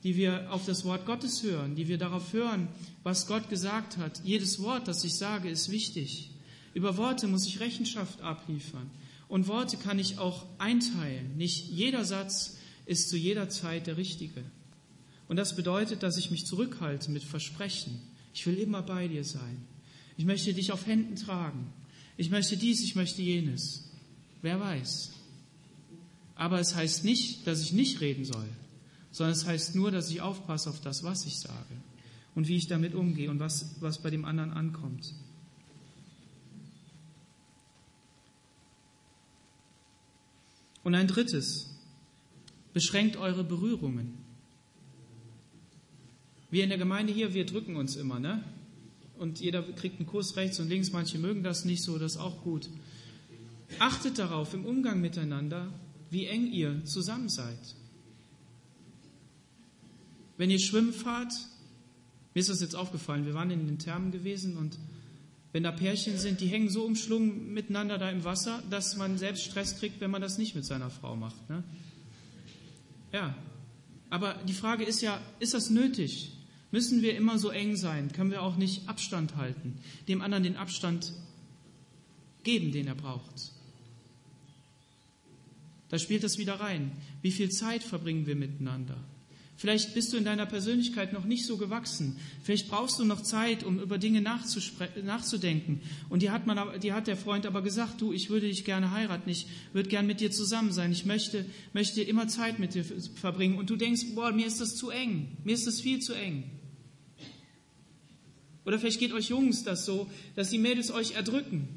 die wir auf das Wort Gottes hören, die wir darauf hören, was Gott gesagt hat. Jedes Wort, das ich sage, ist wichtig. Über Worte muss ich Rechenschaft abliefern. Und Worte kann ich auch einteilen. Nicht jeder Satz ist zu jeder Zeit der richtige. Und das bedeutet, dass ich mich zurückhalte mit Versprechen. Ich will immer bei dir sein. Ich möchte dich auf Händen tragen. Ich möchte dies, ich möchte jenes. Wer weiß. Aber es heißt nicht, dass ich nicht reden soll sondern es heißt nur, dass ich aufpasse auf das, was ich sage und wie ich damit umgehe und was, was bei dem anderen ankommt. Und ein drittes, beschränkt eure Berührungen. Wir in der Gemeinde hier, wir drücken uns immer, ne? Und jeder kriegt einen Kuss rechts und links, manche mögen das nicht so, das ist auch gut. Achtet darauf im Umgang miteinander, wie eng ihr zusammen seid. Wenn ihr schwimmen fahrt, mir ist das jetzt aufgefallen, wir waren in den Thermen gewesen und wenn da Pärchen sind, die hängen so umschlungen miteinander da im Wasser, dass man selbst Stress kriegt, wenn man das nicht mit seiner Frau macht. Ne? Ja, aber die Frage ist ja, ist das nötig? Müssen wir immer so eng sein? Können wir auch nicht Abstand halten? Dem anderen den Abstand geben, den er braucht? Da spielt das wieder rein. Wie viel Zeit verbringen wir miteinander? Vielleicht bist du in deiner Persönlichkeit noch nicht so gewachsen. Vielleicht brauchst du noch Zeit, um über Dinge nachzudenken. Und die hat, man, die hat der Freund aber gesagt, du, ich würde dich gerne heiraten, ich würde gern mit dir zusammen sein, ich möchte, möchte immer Zeit mit dir verbringen. Und du denkst, boah, mir ist das zu eng, mir ist das viel zu eng. Oder vielleicht geht euch Jungs das so, dass die Mädels euch erdrücken.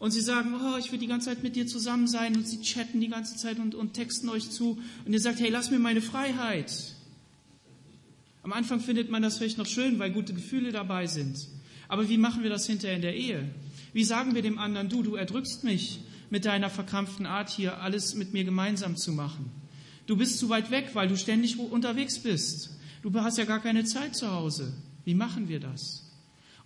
Und sie sagen, oh, ich will die ganze Zeit mit dir zusammen sein. Und sie chatten die ganze Zeit und, und texten euch zu. Und ihr sagt, hey, lass mir meine Freiheit. Am Anfang findet man das vielleicht noch schön, weil gute Gefühle dabei sind. Aber wie machen wir das hinterher in der Ehe? Wie sagen wir dem anderen, du, du erdrückst mich mit deiner verkrampften Art hier, alles mit mir gemeinsam zu machen? Du bist zu weit weg, weil du ständig unterwegs bist. Du hast ja gar keine Zeit zu Hause. Wie machen wir das?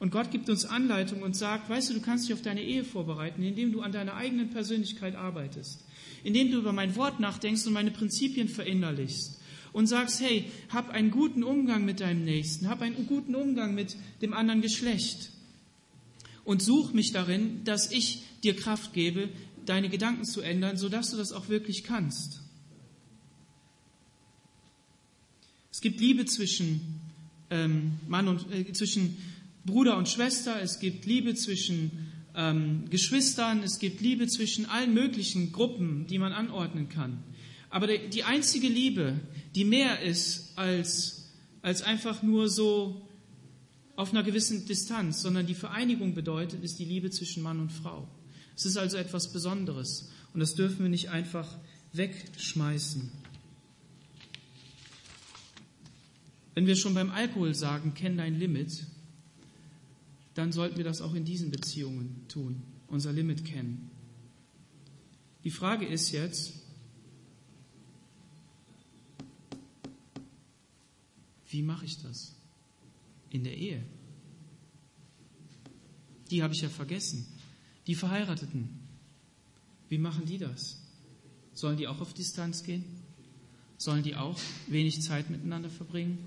Und Gott gibt uns Anleitung und sagt, weißt du, du kannst dich auf deine Ehe vorbereiten, indem du an deiner eigenen Persönlichkeit arbeitest, indem du über mein Wort nachdenkst und meine Prinzipien verinnerlichst und sagst, hey, hab einen guten Umgang mit deinem Nächsten, hab einen guten Umgang mit dem anderen Geschlecht und such mich darin, dass ich dir Kraft gebe, deine Gedanken zu ändern, sodass du das auch wirklich kannst. Es gibt Liebe zwischen ähm, Mann und äh, zwischen Bruder und Schwester, es gibt Liebe zwischen ähm, Geschwistern, es gibt Liebe zwischen allen möglichen Gruppen, die man anordnen kann. Aber die, einzige Liebe, die mehr ist als, als einfach nur so auf einer gewissen Distanz, sondern die Vereinigung bedeutet, ist die Liebe zwischen Mann und Frau. Es ist also etwas Besonderes und das dürfen wir nicht einfach wegschmeißen. Wenn wir schon beim Alkohol sagen, kenn dein Limit, dann sollten wir das auch in diesen Beziehungen tun, unser Limit kennen. Die Frage ist jetzt, wie mache ich das in der Ehe? Die habe ich ja vergessen. Die Verheirateten, wie machen die das? Sollen die auch auf Distanz gehen? Sollen die auch wenig Zeit miteinander verbringen?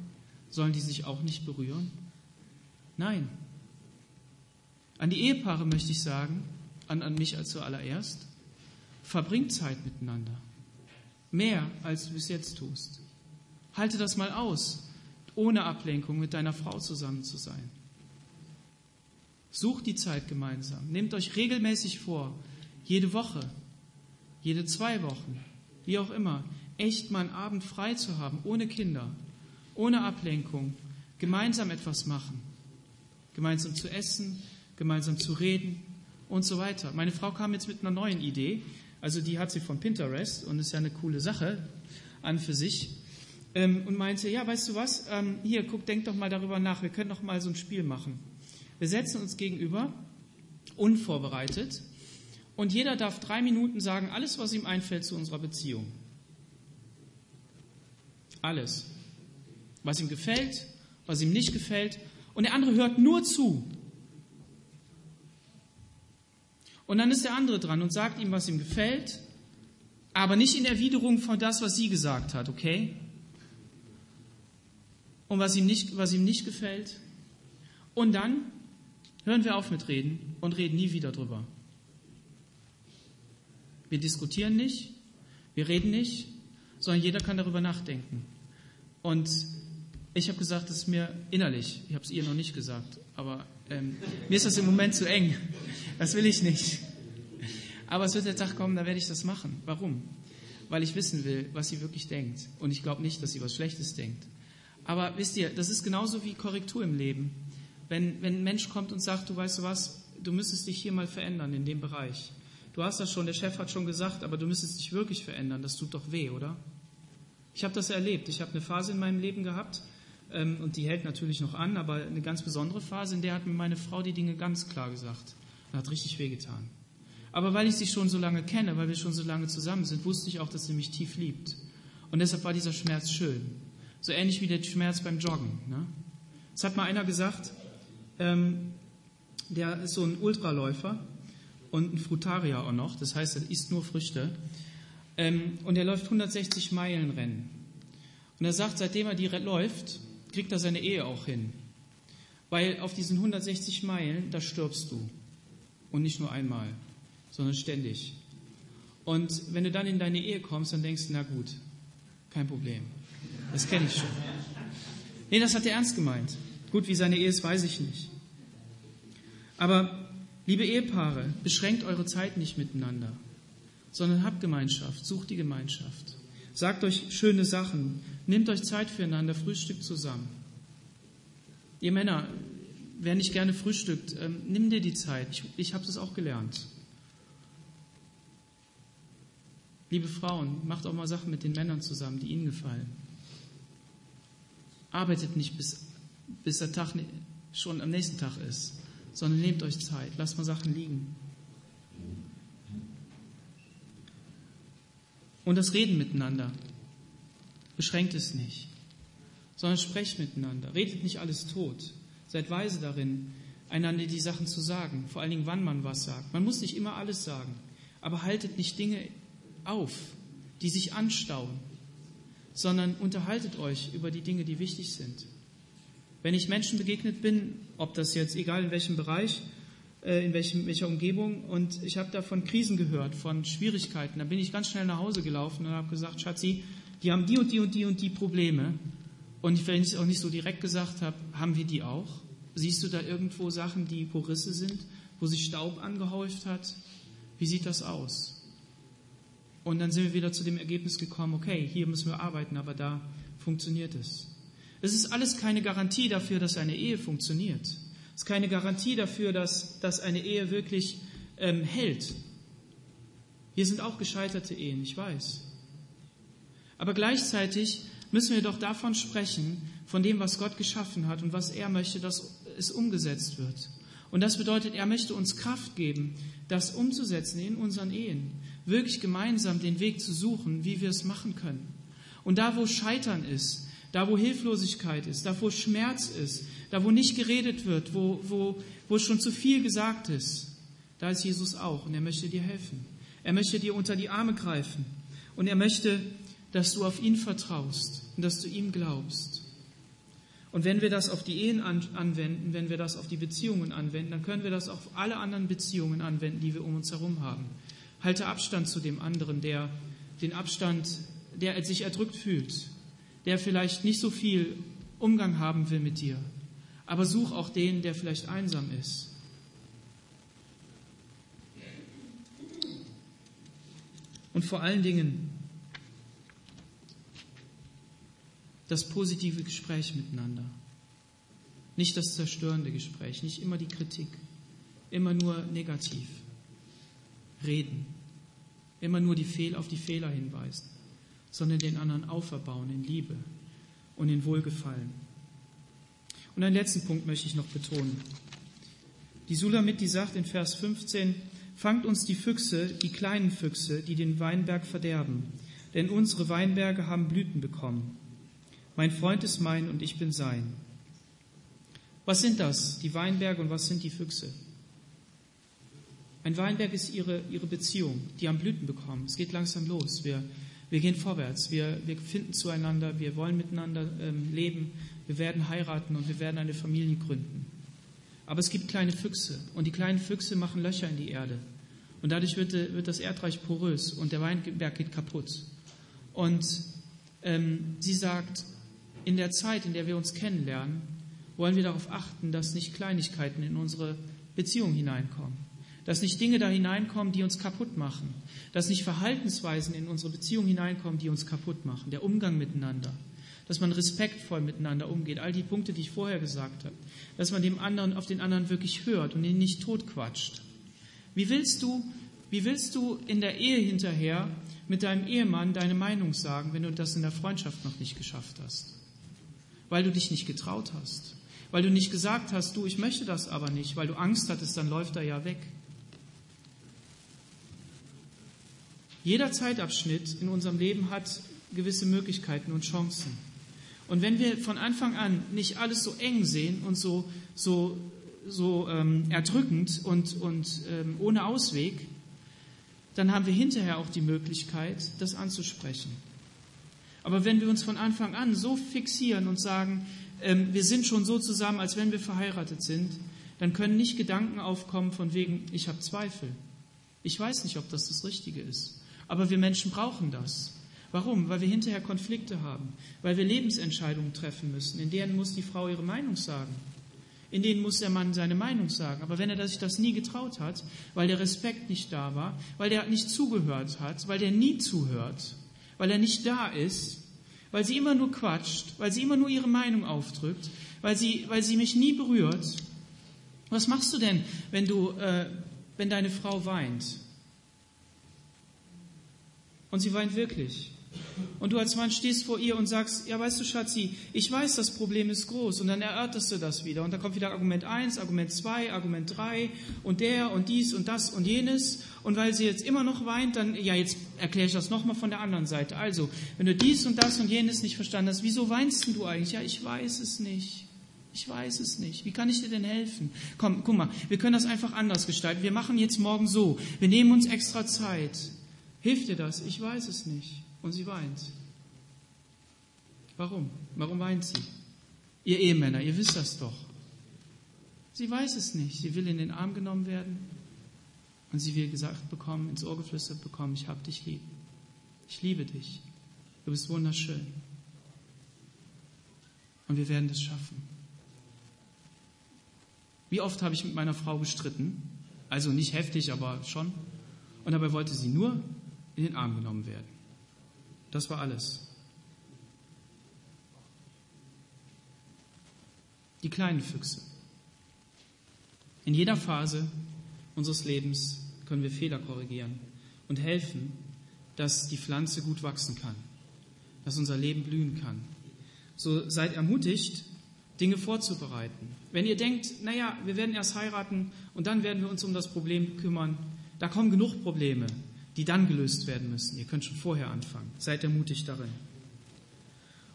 Sollen die sich auch nicht berühren? Nein, an die Ehepaare möchte ich sagen, an, an mich als zuallererst, verbringt Zeit miteinander. Mehr, als du bis jetzt tust. Halte das mal aus, ohne Ablenkung mit deiner Frau zusammen zu sein. Sucht die Zeit gemeinsam. Nehmt euch regelmäßig vor, jede Woche, jede zwei Wochen, wie auch immer, echt mal einen Abend frei zu haben, ohne Kinder, ohne Ablenkung, gemeinsam etwas machen, gemeinsam zu essen, gemeinsam zu reden und so weiter. Meine Frau kam jetzt mit einer neuen Idee. Also die hat sie von Pinterest und ist ja eine coole Sache an für sich. Ähm, und meinte, ja, weißt du was, ähm, hier, guck, denk doch mal darüber nach, wir können doch mal so ein Spiel machen. Wir setzen uns gegenüber, unvorbereitet, und jeder darf drei Minuten sagen, alles, was ihm einfällt zu unserer Beziehung. Alles. Was ihm gefällt, was ihm nicht gefällt. Und der andere hört nur zu. Und dann ist der andere dran und sagt ihm, was ihm gefällt, aber nicht in Erwiderung von das, was sie gesagt hat, okay? Und was ihm nicht, was ihm nicht gefällt. Und dann hören wir auf mit Reden und reden nie wieder drüber. Wir diskutieren nicht, wir reden nicht, sondern jeder kann darüber nachdenken. Und ich habe gesagt, das ist mir innerlich, ich habe es ihr noch nicht gesagt, aber ähm, mir ist das im Moment zu eng. Das will ich nicht. Aber es wird der Tag kommen, da werde ich das machen. Warum? Weil ich wissen will, was sie wirklich denkt. Und ich glaube nicht, dass sie was Schlechtes denkt. Aber wisst ihr, das ist genauso wie Korrektur im Leben. Wenn, wenn ein Mensch kommt und sagt, du weißt du was, du müsstest dich hier mal verändern in dem Bereich. Du hast das schon, der Chef hat schon gesagt, aber du müsstest dich wirklich verändern. Das tut doch weh, oder? Ich habe das erlebt. Ich habe eine Phase in meinem Leben gehabt, ähm, und die hält natürlich noch an, aber eine ganz besondere Phase, in der hat mir meine Frau die Dinge ganz klar gesagt. Und hat richtig wehgetan. Aber weil ich sie schon so lange kenne, weil wir schon so lange zusammen sind, wusste ich auch, dass sie mich tief liebt. Und deshalb war dieser Schmerz schön. So ähnlich wie der Schmerz beim Joggen. Ne? Es hat mal einer gesagt, ähm, der ist so ein Ultraläufer und ein Frutarier auch noch, das heißt, er isst nur Früchte. Ähm, und er läuft 160 Meilen Rennen. Und er sagt, seitdem er die läuft, kriegt er seine Ehe auch hin. Weil auf diesen 160 Meilen, da stirbst du. Und nicht nur einmal, sondern ständig. Und wenn du dann in deine Ehe kommst, dann denkst du, na gut, kein Problem. Das kenne ich schon. Nee, das hat er ernst gemeint. Gut, wie seine Ehe ist, weiß ich nicht. Aber, liebe Ehepaare, beschränkt eure Zeit nicht miteinander, sondern habt Gemeinschaft, sucht die Gemeinschaft. Sagt euch schöne Sachen, Nehmt euch Zeit füreinander, frühstückt zusammen. Ihr Männer, wer nicht gerne frühstückt, ähm, nimm dir die Zeit. Ich, ich habe das auch gelernt. Liebe Frauen, macht auch mal Sachen mit den Männern zusammen, die ihnen gefallen. Arbeitet nicht, bis, bis der Tag schon am nächsten Tag ist, sondern nehmt euch Zeit, lasst mal Sachen liegen. Und das Reden miteinander beschränkt es nicht, sondern sprecht miteinander. Redet nicht alles tot. Seid weise darin, einander die Sachen zu sagen, vor allen Dingen, wann man was sagt. Man muss nicht immer alles sagen, aber haltet nicht Dinge auf, die sich anstauen, sondern unterhaltet euch über die Dinge, die wichtig sind. Wenn ich Menschen begegnet bin, ob das jetzt, egal in welchem Bereich, äh, in welcher Umgebung, und ich habe da von Krisen gehört, von Schwierigkeiten, da bin ich ganz schnell nach Hause gelaufen und habe gesagt, Schatzi, die haben die und die und die und die Probleme. Und wenn ich es auch nicht so direkt gesagt habe, haben wir die auch? Siehst du da irgendwo Sachen, die Porisse sind, wo sich Staub angehäuft hat? Wie sieht das aus? Und dann sind wir wieder zu dem Ergebnis gekommen, okay, hier müssen wir arbeiten, aber da funktioniert es. Es ist alles keine Garantie dafür, dass eine Ehe funktioniert. Es ist keine Garantie dafür, dass, dass eine Ehe wirklich ähm, hält. Wir sind auch gescheiterte Ehen, ich weiß. Aber gleichzeitig müssen wir doch davon sprechen, von dem, was Gott geschaffen hat und was er möchte, dass es umgesetzt wird. Und das bedeutet, er möchte uns Kraft geben, das umzusetzen in unseren Ehen, wirklich gemeinsam den Weg zu suchen, wie wir es machen können. Und da, wo Scheitern ist, da, wo Hilflosigkeit ist, da, wo Schmerz ist, da, wo nicht geredet wird, wo, wo, wo schon zu viel gesagt ist, da ist Jesus auch und er möchte dir helfen. Er möchte dir unter die Arme greifen und er möchte, dass du auf ihn vertraust und dass du ihm glaubst. Und wenn wir das auf die Ehen anwenden, wenn wir das auf die Beziehungen anwenden, dann können wir das auf alle anderen Beziehungen anwenden, die wir um uns herum haben. Halte Abstand zu dem anderen, der den Abstand, der sich erdrückt fühlt, der vielleicht nicht so viel Umgang haben will mit dir. Aber such auch den, der vielleicht einsam ist. Und vor allen Dingen das positive Gespräch miteinander. Nicht das zerstörende Gespräch, nicht immer die Kritik, immer nur negativ. Reden, immer nur die Fehl auf die Fehler hinweisen sondern den anderen auferbauen in Liebe und in Wohlgefallen. Und einen letzten Punkt möchte ich noch betonen. Die Sulamit, die sagt in Vers 15, fangt uns die Füchse, die kleinen Füchse, die den Weinberg verderben, denn unsere Weinberge haben Blüten bekommen. Mein Freund ist mein und ich bin sein. Was sind das, die Weinberge und was sind die Füchse? Ein Weinberg ist ihre, ihre Beziehung, die haben Blüten bekommen. Es geht langsam los. Wir wir gehen vorwärts, wir, wir finden zueinander, wir wollen miteinander ähm, leben, wir werden heiraten und wir werden eine Familie gründen. Aber es gibt kleine Füchse und die kleinen Füchse machen Löcher in die Erde. Und dadurch wird, äh, wird das Erdreich porös und der Weinberg geht kaputt. Und ähm, sie sagt, in der Zeit, in der wir uns kennenlernen, wollen wir darauf achten, dass nicht Kleinigkeiten in unsere Beziehung hineinkommen. Dass nicht Dinge da hineinkommen, die uns kaputt machen, dass nicht Verhaltensweisen in unsere Beziehung hineinkommen, die uns kaputt machen, der Umgang miteinander, dass man respektvoll miteinander umgeht, all die Punkte, die ich vorher gesagt habe, dass man dem anderen auf den anderen wirklich hört und ihn nicht totquatscht. Wie willst du, wie willst du in der Ehe hinterher mit deinem Ehemann deine Meinung sagen, wenn du das in der Freundschaft noch nicht geschafft hast? Weil du dich nicht getraut hast, weil du nicht gesagt hast, du, ich möchte das aber nicht, weil du Angst hattest, dann läuft er ja weg. Jeder Zeitabschnitt in unserem Leben hat gewisse Möglichkeiten und Chancen. Und wenn wir von Anfang an nicht alles so eng sehen und so, so, so ähm, erdrückend und, und ähm, ohne Ausweg, dann haben wir hinterher auch die Möglichkeit, das anzusprechen. Aber wenn wir uns von Anfang an so fixieren und sagen, ähm, wir sind schon so zusammen, als wenn wir verheiratet sind, dann können nicht Gedanken aufkommen von wegen, ich habe Zweifel. Ich weiß nicht, ob das das Richtige ist. Aber wir Menschen brauchen das. Warum? Weil wir hinterher Konflikte haben, weil wir Lebensentscheidungen treffen müssen. In denen muss die Frau ihre Meinung sagen. In denen muss der Mann seine Meinung sagen. Aber wenn er sich das nie getraut hat, weil der Respekt nicht da war, weil der nicht zugehört hat, weil der nie zuhört, weil er nicht da ist, weil sie immer nur quatscht, weil sie immer nur ihre Meinung aufdrückt, weil sie, weil sie mich nie berührt, Was machst du denn, wenn, du, äh, wenn deine Frau weint? Und sie weint wirklich. Und du als Mann stehst vor ihr und sagst, ja weißt du Schatzi, ich weiß, das Problem ist groß. Und dann erörterst du das wieder. Und dann kommt wieder Argument 1, Argument 2, Argument 3 und der und dies und das und jenes. Und weil sie jetzt immer noch weint, dann, ja jetzt erkläre ich das nochmal von der anderen Seite. Also, wenn du dies und das und jenes nicht verstanden hast, wieso weinst du eigentlich? Ja, ich weiß es nicht. Ich weiß es nicht. Wie kann ich dir denn helfen? Komm, guck mal, wir können das einfach anders gestalten. Wir machen jetzt morgen so. Wir nehmen uns extra Zeit. Hilft dir das? Ich weiß es nicht und sie weint. Warum? Warum weint sie? Ihr Ehemänner, ihr wisst das doch. Sie weiß es nicht. Sie will in den Arm genommen werden und sie will gesagt bekommen, ins Ohr geflüstert bekommen, ich hab dich lieb. Ich liebe dich. Du bist wunderschön. Und wir werden das schaffen. Wie oft habe ich mit meiner Frau gestritten? Also nicht heftig, aber schon. Und dabei wollte sie nur in den Arm genommen werden. Das war alles. Die kleinen Füchse. In jeder Phase unseres Lebens können wir Fehler korrigieren und helfen, dass die Pflanze gut wachsen kann, dass unser Leben blühen kann. So seid ermutigt, Dinge vorzubereiten. Wenn ihr denkt, naja, wir werden erst heiraten und dann werden wir uns um das Problem kümmern, da kommen genug Probleme die dann gelöst werden müssen. Ihr könnt schon vorher anfangen. Seid ermutigt darin.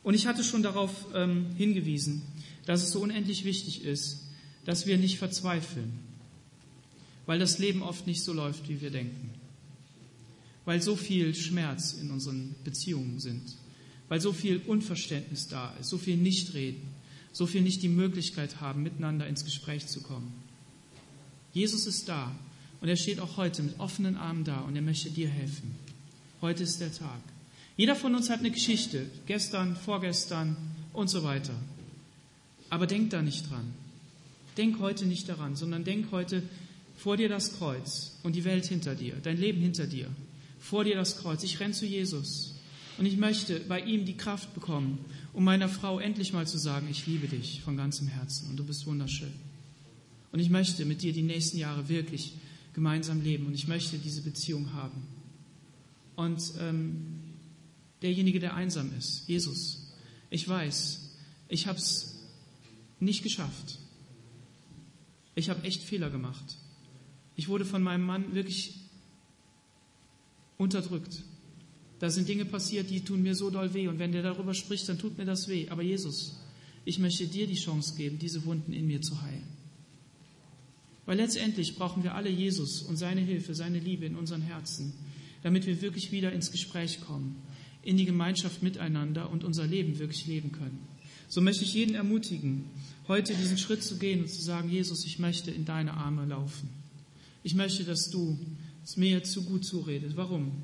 Und ich hatte schon darauf ähm, hingewiesen, dass es so unendlich wichtig ist, dass wir nicht verzweifeln, weil das Leben oft nicht so läuft, wie wir denken, weil so viel Schmerz in unseren Beziehungen sind, weil so viel Unverständnis da ist, so viel Nichtreden, so viel nicht die Möglichkeit haben, miteinander ins Gespräch zu kommen. Jesus ist da und er steht auch heute mit offenen Armen da und er möchte dir helfen. Heute ist der Tag. Jeder von uns hat eine Geschichte, gestern, vorgestern und so weiter. Aber denk da nicht dran. Denk heute nicht daran, sondern denk heute vor dir das Kreuz und die Welt hinter dir, dein Leben hinter dir. Vor dir das Kreuz. Ich renn zu Jesus. Und ich möchte bei ihm die Kraft bekommen, um meiner Frau endlich mal zu sagen, ich liebe dich von ganzem Herzen und du bist wunderschön. Und ich möchte mit dir die nächsten Jahre wirklich gemeinsam leben und ich möchte diese Beziehung haben. Und ähm, derjenige, der einsam ist, Jesus, ich weiß, ich habe es nicht geschafft. Ich habe echt Fehler gemacht. Ich wurde von meinem Mann wirklich unterdrückt. Da sind Dinge passiert, die tun mir so doll weh. Und wenn der darüber spricht, dann tut mir das weh. Aber Jesus, ich möchte dir die Chance geben, diese Wunden in mir zu heilen. Weil letztendlich brauchen wir alle Jesus und seine Hilfe, seine Liebe in unseren Herzen, damit wir wirklich wieder ins Gespräch kommen, in die Gemeinschaft miteinander und unser Leben wirklich leben können. So möchte ich jeden ermutigen, heute diesen Schritt zu gehen und zu sagen, Jesus, ich möchte in deine Arme laufen. Ich möchte, dass du es mir zu gut zuredest. Warum?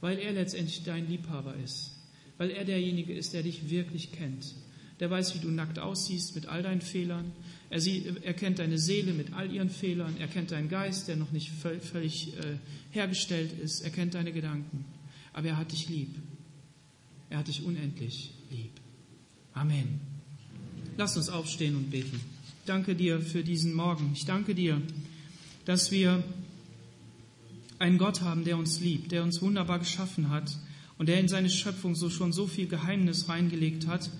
Weil er letztendlich dein Liebhaber ist. Weil er derjenige ist, der dich wirklich kennt. Der weiß, wie du nackt aussiehst mit all deinen Fehlern. Er, sieht, er kennt deine Seele mit all ihren Fehlern. Er kennt deinen Geist, der noch nicht völlig äh, hergestellt ist. Er kennt deine Gedanken. Aber er hat dich lieb. Er hat dich unendlich lieb. Amen. Lass uns aufstehen und beten. Ich danke dir für diesen Morgen. Ich danke dir, dass wir einen Gott haben, der uns liebt, der uns wunderbar geschaffen hat und der in seine Schöpfung so schon so viel Geheimnis reingelegt hat,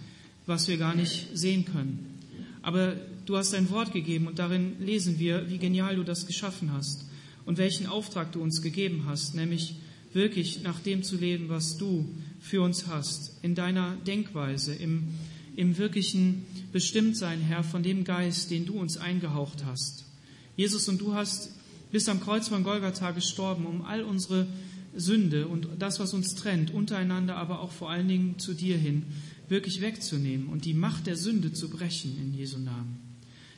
was wir gar nicht sehen können. Aber du hast ein Wort gegeben und darin lesen wir, wie genial du das geschaffen hast und welchen Auftrag du uns gegeben hast, nämlich wirklich nach dem zu leben, was du für uns hast, in deiner Denkweise, im, im wirklichen Bestimmtsein, Herr, von dem Geist, den du uns eingehaucht hast. Jesus, und du hast bis am Kreuz von Golgatha gestorben, um all unsere Sünde und das, was uns trennt, untereinander, aber auch vor allen Dingen zu dir hin, wirklich wegzunehmen und die Macht der Sünde zu brechen in Jesu Namen.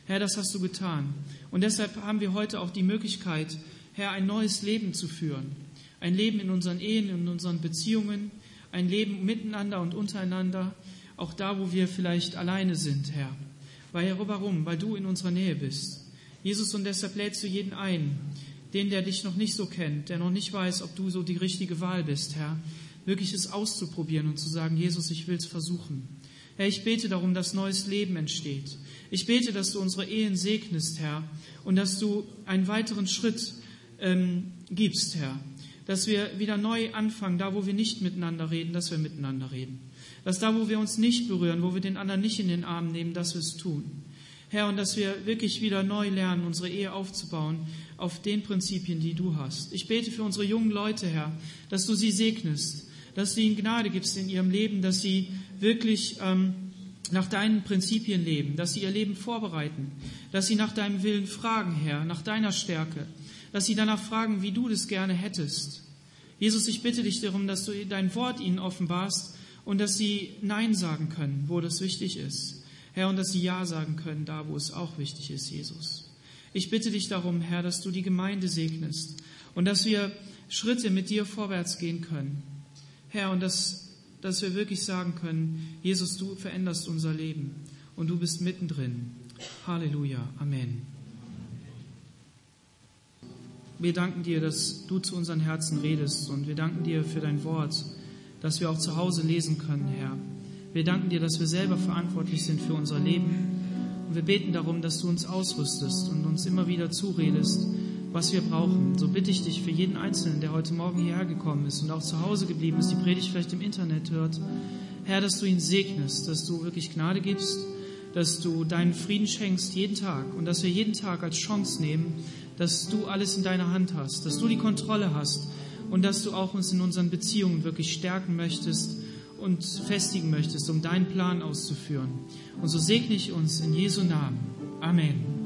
Herr, das hast du getan. Und deshalb haben wir heute auch die Möglichkeit, Herr, ein neues Leben zu führen. Ein Leben in unseren Ehen, in unseren Beziehungen, ein Leben miteinander und untereinander, auch da, wo wir vielleicht alleine sind, Herr. Weil, warum? Weil du in unserer Nähe bist. Jesus, und deshalb lädst du jeden ein, den, der dich noch nicht so kennt, der noch nicht weiß, ob du so die richtige Wahl bist, Herr, wirklich es auszuprobieren und zu sagen, Jesus, ich will es versuchen. Herr, ich bete darum, dass neues Leben entsteht. Ich bete, dass du unsere Ehen segnest, Herr, und dass du einen weiteren Schritt ähm, gibst, Herr. Dass wir wieder neu anfangen, da wo wir nicht miteinander reden, dass wir miteinander reden. Dass da, wo wir uns nicht berühren, wo wir den anderen nicht in den Arm nehmen, dass wir es tun. Herr, und dass wir wirklich wieder neu lernen, unsere Ehe aufzubauen auf den Prinzipien, die du hast. Ich bete für unsere jungen Leute, Herr, dass du sie segnest, dass du ihnen Gnade gibst in ihrem Leben, dass sie wirklich ähm, nach deinen Prinzipien leben, dass sie ihr Leben vorbereiten, dass sie nach deinem Willen fragen, Herr, nach deiner Stärke, dass sie danach fragen, wie du das gerne hättest. Jesus, ich bitte dich darum, dass du dein Wort ihnen offenbarst und dass sie Nein sagen können, wo das wichtig ist. Herr, und dass sie Ja sagen können, da wo es auch wichtig ist, Jesus. Ich bitte dich darum, Herr, dass du die Gemeinde segnest und dass wir Schritte mit dir vorwärts gehen können. Herr, und dass, dass wir wirklich sagen können, Jesus, du veränderst unser Leben und du bist mittendrin. Halleluja. Amen. Wir danken dir, dass du zu unseren Herzen redest und wir danken dir für dein Wort, das wir auch zu Hause lesen können, Herr. Wir danken dir, dass wir selber verantwortlich sind für unser Leben. Und wir beten darum, dass du uns ausrüstest und uns immer wieder zuredest, was wir brauchen. So bitte ich dich für jeden Einzelnen, der heute Morgen hierher gekommen ist und auch zu Hause geblieben ist, die Predigt vielleicht im Internet hört, Herr, dass du ihn segnest, dass du wirklich Gnade gibst, dass du deinen Frieden schenkst jeden Tag und dass wir jeden Tag als Chance nehmen, dass du alles in deiner Hand hast, dass du die Kontrolle hast und dass du auch uns in unseren Beziehungen wirklich stärken möchtest und festigen möchtest, um deinen Plan auszuführen. Und so segne ich uns in Jesu Namen. Amen.